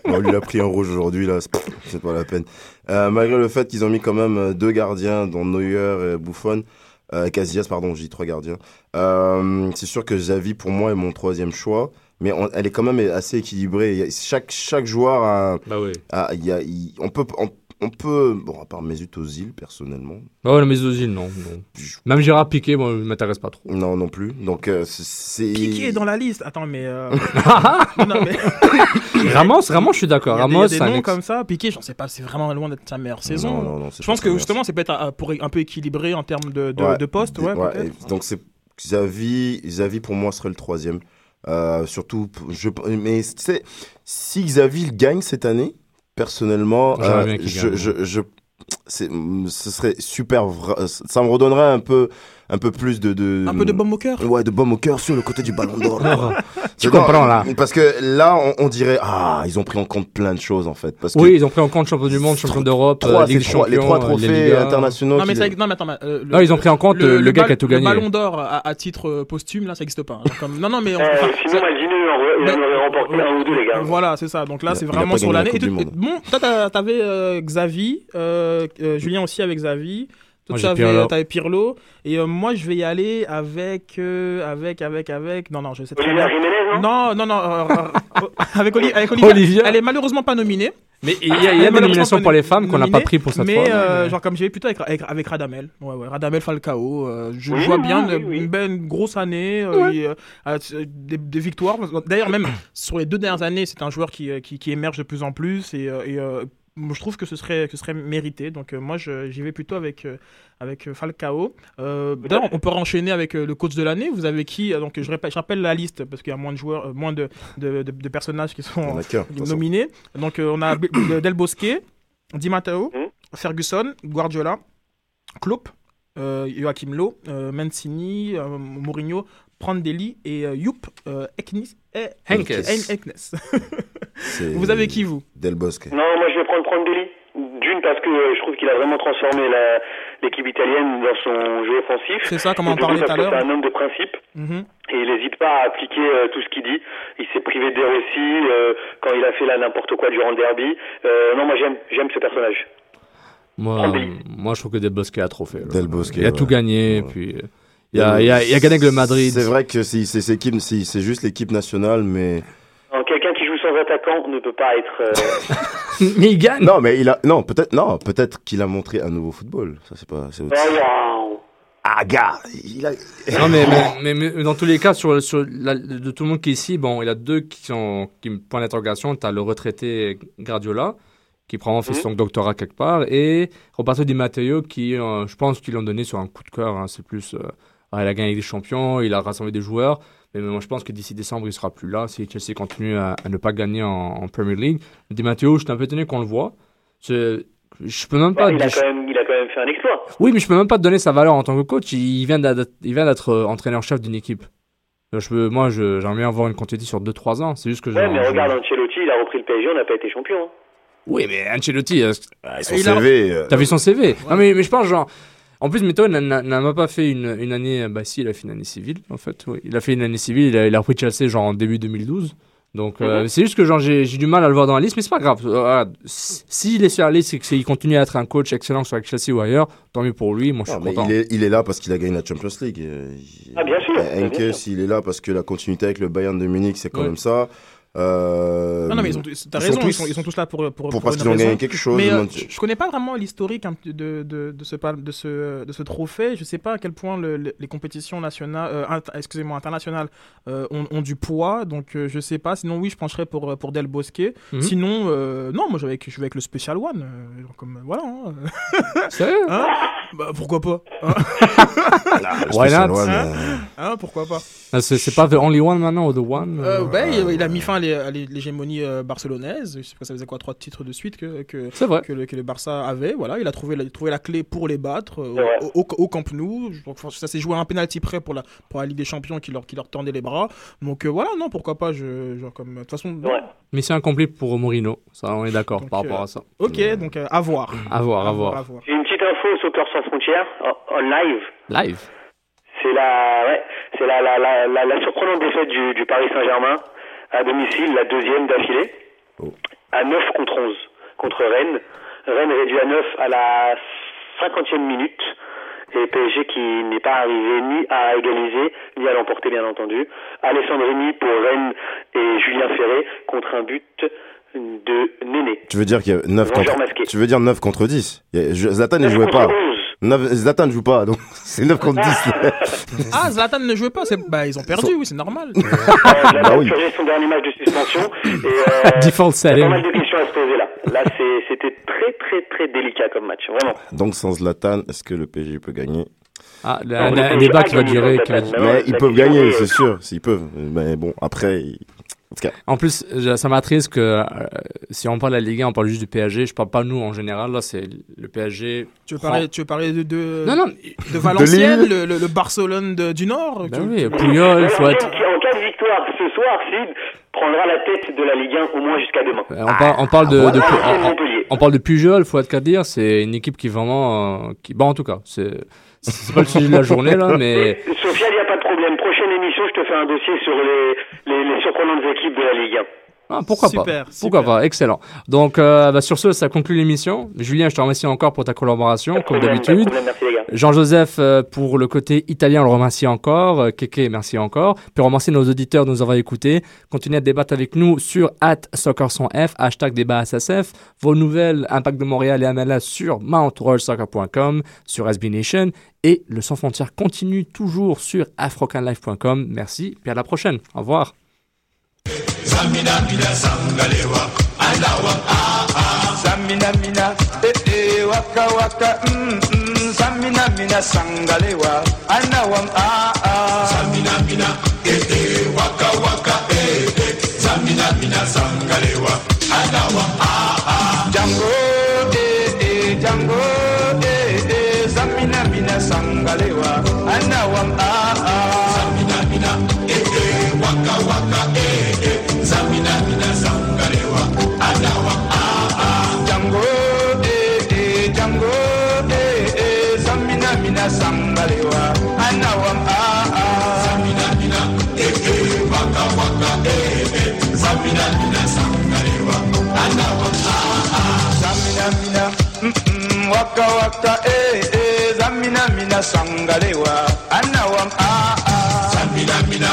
on lui a pris un rouge aujourd'hui, là, c'est pas- la peine. Euh, malgré le fait qu'ils ont mis quand même euh, deux gardiens, dont Neuer et Buffon, euh, Casillas, pardon, j'ai dit trois gardiens. Euh, c'est sûr que Xavi, pour moi, est mon troisième choix. Mais on- elle est quand même assez équilibrée. Chaque, chaque joueur a. Bah oui. a- il y a, on peut. On, on peut. Bon, à part Mesut Ozil, personnellement. Oh, le Mesozil, non, non. Même Gérard Piqué, moi, il m'intéresse pas trop. Non, non plus. Donc, euh, c'est- c'est. Piqué est dans la liste. Attends, mais. euh, non, mais- Ramos, Ramos, je suis d'accord. Des- Ramos, il y a c'est des noms ex- comme ça. Piqué, j'en sais pas, c'est vraiment loin d'être sa meilleure saison. Non, non, non, je pense que justement, c'est peut-être pour un peu équilibrer en termes de, de, Ouais. de poste. Ouais, Ouais, peut-être. et donc c'est Xavi, Xavi pour moi serait le troisième. Euh, surtout, je, mais c'est si Xavi gagne cette année, personnellement, euh, je, je, je- ce serait super. vra- Ça me redonnerait un peu, un peu plus de, de Un peu de baume au cœur? Ouais, de baume au cœur sur le côté du ballon d'or. Tu comprends, là. Parce que là, on, on dirait ah, ils ont pris en compte plein de choses en fait. Parce que Oui, ils ont pris en compte champion du monde, champion d'Europe, trois, euh, les trois euh, les trophées internationaux. Non, mais, qu'il- ça- non, mais attends, mais, euh, Non, ils ont pris en compte le- le gars qui a tout gagné. Le ballon d'or à, à titre euh, posthume, là, ça n'existe pas. hein. Comme- non, non, mais. Euh, enfin, sinon, il en aurait- remporté un ou deux, les gars. Voilà, c'est ça. Donc là, c'est vraiment sur l'année. Bon, toi, t'as- t'avais euh, Xavi, euh, euh, Julien aussi avec Xavi. Toi, Moi, j'ai t'avais Pirlo. Et euh, moi, je vais y aller avec, euh, avec, avec, avec. Non, non, je sais très Olivier. Jiménez, non? Non, non, non. euh, euh, avec, Oli- avec Olivia. Olivia. Elle est malheureusement pas nominée. Mais il y a, y a des nominations pas pour les femmes qu'on n'a pas pris pour cette mais, fois. euh, genre comme j'ai plutôt avec, avec, avec Radamel. Ouais, ouais, Radamel Falcao. euh, je Oui, vois oui, bien oui, une- oui. une belle grosse année. euh, euh, des, des victoires. D'ailleurs, même sur les deux dernières années, c'est un joueur qui, euh, qui, qui émerge de plus en plus. Et, euh, euh, je trouve que ce serait, que ce serait mérité. Donc, euh, moi, je- j'y vais plutôt avec, euh, avec euh, Falcao. Euh, D'ailleurs, on peut enchaîner avec euh, le coach de l'année. Vous avez qui Donc, je, répète, je rappelle la liste parce qu'il y a moins de joueurs, euh, moins de, de, de- de personnages qui sont nominés. Donc, euh, on a Del Bosque, Di Matteo, Mhm. Ferguson, Guardiola, Klopp, euh, Joachim Lowe, euh, Mancini, euh, Mourinho, Prandelli et euh, Youp euh, Eknis, Henkes. Hen- Eknes. C'est- Vous avez qui, vous? Del Bosque. Non, moi je vais prendre Prandelli. D'une parce que euh, je trouve qu'il a vraiment transformé l'équipe italienne dans son jeu offensif. C'est ça, comme on parlait tout à l'heure. C'est un homme de principe. Mhm. Et il n'hésite pas à appliquer euh, tout ce qu'il dit. Il s'est privé de aussi euh, quand il a fait là n'importe quoi durant le derby. Euh, non, moi j'aime, j'aime ce personnage. Moi, moi, je trouve que Del Bosque a trop fait. Del Bosque, Il a tout gagné, Ouais. puis il a, il, a, il a gagné avec le Madrid. C'est vrai que c'est c'est- c'est équipe- c'est- c'est juste l'équipe nationale, mais Quelqu'un qui joue sans attaquant ne peut pas être. euh, Mais il gagne. non, mais il a non peut-être non peut-être qu'il a montré un nouveau football. Ça c'est pas Oh, waouh. Ah gars, il a Non, mais, mais, mais, mais dans tous les cas, sur, sur la- de tout le monde qui est ici, bon, il y a deux qui sont qui me point d'interrogation. Tu as le retraité Guardiola, qui probablement fait Mhm. son doctorat quelque part, et Roberto Di Matteo, qui, euh, je pense qu'ils l'ont donné sur un coup de cœur. hein. C'est plus, euh, ah, il a gagné des champions, il a rassemblé des joueurs, mais moi je pense que d'ici décembre, il sera plus là si Chelsea continue à, à ne pas gagner en, en Premier League. Di Matteo, je suis un peu étonné qu'on le voit. C'est- Je peux même pas. il, a je- quand même, il a quand même fait un exploit. oui, mais je peux même pas te donner sa valeur en tant que coach. Il vient d'être, il vient d'être euh, entraîneur-chef d'une équipe. Euh, Je peux, moi, je- j'aimerais bien avoir une continuité sur 2-3 ans. C'est juste que je- Ouais, mais je- regarde Ancelotti, il a repris le PSG, on n'a pas été champion. hein. Oui, mais Ancelotti, euh, son Il a- CV, euh, T'as vu son CV Non, mais, mais je pense, genre. En plus, Meto n'a- n'a n'a même pas fait une, une année. Bah, si, il a fait une année civile, en fait. Oui. Il a fait une année civile. Il a, il a repris Chelsea, genre, en début 2012. Donc, euh, Mhm. c'est juste que, genre, j'ai du mal à le voir dans la liste, mais c'est pas grave. Euh, S'il est sur la liste, c'est qu'il continue à être un coach excellent, soit avec Chelsea ou ailleurs, tant mieux pour lui. Moi, je suis Non, content. il, est, il est là parce qu'il a gagné la Champions League. Euh, il- Ah, bien sûr, Henke, s'il est là parce que la continuité avec le Bayern de Munich, c'est quand Ouais. même ça. Euh, Non, non, mais ils ont, t'as raison, ils, sont, ils sont tous là pour, pour, pour parce qu'ils ont gagné quelque chose. Mais le euh, je, je connais pas vraiment l'historique hein, de, de, de, ce, de, ce, de ce trophée. Je sais pas à quel point le- le- les compétitions nationales, euh, excusez-moi, internationales euh, ont, ont du poids. Donc euh, je sais pas. Sinon, oui, je pencherais pour, pour Del Bosque. Mhm. Sinon, euh, non, moi je vais avec, je vais avec le Special One. euh, comme, voilà. Hein. Sérieux Hein bah, pourquoi pas hein Why not One, Hein euh, Hein, Pourquoi pas Ah, C'est c'est pas The Only One maintenant ou The One Euh, euh, ouais, il, il a mis fin à l'hégémonie euh, barcelonaise. Je sais pas, ça faisait quoi, trois titres de suite que, que, C'est vrai. que, le, que le Barça avait. Voilà, il a trouvé la, trouvé la clé pour les battre euh, au, au- au Camp Nou. Donc, ça s'est joué à un penalty près pour la, pour la Ligue des Champions qui leur, qui leur tendait les bras. Donc euh, voilà, non, pourquoi pas. Je, genre, comme, de toute façon. Ouais. Mission accomplie pour Mourinho. Ça, on est d'accord par euh, rapport à ça. ok, donc euh, à voir. À voir, à voir. à voir. J'ai une petite info au Soccer sans frontières en, live. Live. C'est la, ouais, c'est la, la, la, la, la surprenante défaite du, du Paris Saint-Germain à domicile, la deuxième d'affilée, à 9 contre 11 contre Rennes. Rennes réduit à 9 à la 50e minute. Et PSG qui n'est pas arrivé ni à égaliser, ni à l'emporter bien entendu. Alessandrini pour Rennes et Julien Ferré contre un but de Néné. Tu veux dire qu'il y a 9 Vengeur contre... masqué. Tu veux dire 9 contre 10 Il y a- je- Zlatan ne 9 jouait pas. 11. 9... Zlatan ne joue pas, donc c'est 9 contre 10. Ah, Zlatan ne jouait pas. c'est- Bah, ils ont perdu, oui, c'est normal. Euh, Zlatan Bah oui. son dernier match de suspension. Et, euh, Default Il y a pas mal de questions à se poser là. Là, c'était très très très délicat comme match, vraiment. donc sans Zlatan, est-ce que le PSG peut gagner? Ah, Non, un, le un débat qui va durer. qui va-. Mais ils la peuvent gagner, est- c'est sûr, s'ils peuvent. Mais bon, après, en tout cas, En plus, ça m'attriste que euh, si on parle de la Ligue 1, on parle juste du PSG. Je parle pas nous en général. Là, c'est le PSG. Tu veux prend- parler, tu veux parler de, de, Non, non. de Valenciennes, Lille. le, le, le Barcelone de- du Nord Ben tu- oui, Puyol, faut être. en cas de victoire ce soir, Sid prendra la tête de la Ligue 1 au moins jusqu'à demain? Euh, On parle, on parle de, de- Valenciennes, on- on- on parle de Pujol, faut être qu'à dire, c'est une équipe qui vraiment, euh, qui, bon en tout cas, c'est, c'est pas le sujet de la journée là, mais Sophia, il n'y a pas de problème. Prochaine émission, je te fais un dossier sur les, les, les surprenantes équipes de la Ligue 1. Ah, pourquoi Super, pas, pourquoi super. pas, excellent. Donc euh, bah, sur ce, ça conclut l'émission. Julien, je te remercie encore pour ta collaboration, comme d'habitude. Jean-Joseph, euh, pour le côté italien, on le remercie encore. Euh, Keke, merci encore. Puis on remercie nos auditeurs de nous avoir écoutés. Continuez à débattre avec nous sur at soccersonf, hashtag débat SSF. Vos nouvelles Impact de Montréal et MLS sur mountroyalsoccer.com, sur SB Nation. Et le Sans Frontières continue toujours sur afrocanlife.com. Merci, puis à la prochaine. Au revoir. Samina mina, sangalewa anawa ah ah Zamina mina eh eh, waka waka, mm mm. Samina mina sangalewa, anawam ah ah. Samina mina, eh eh, waka waka, eh eh. Samina mina sangalewa, anawam ah ah. Waka waka, eh eh. zamina mina sangalewa, anawam ah ah. zamina mina,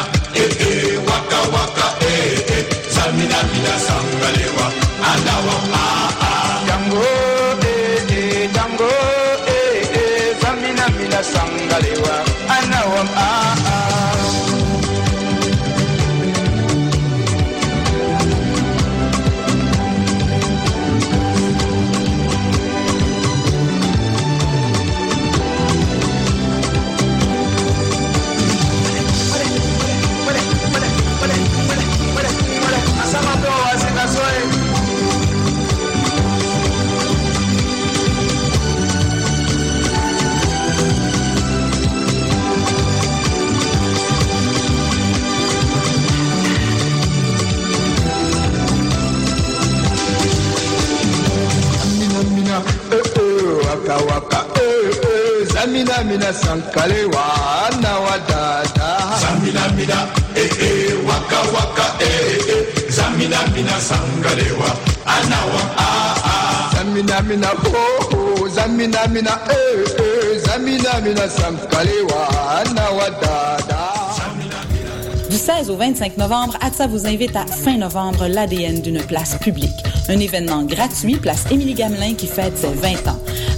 Du 16 au 25 novembre, ATSA vous invite à fin novembre l'ADN d'une place publique. Un événement gratuit, place Émilie Gamelin qui fête ses 20 ans.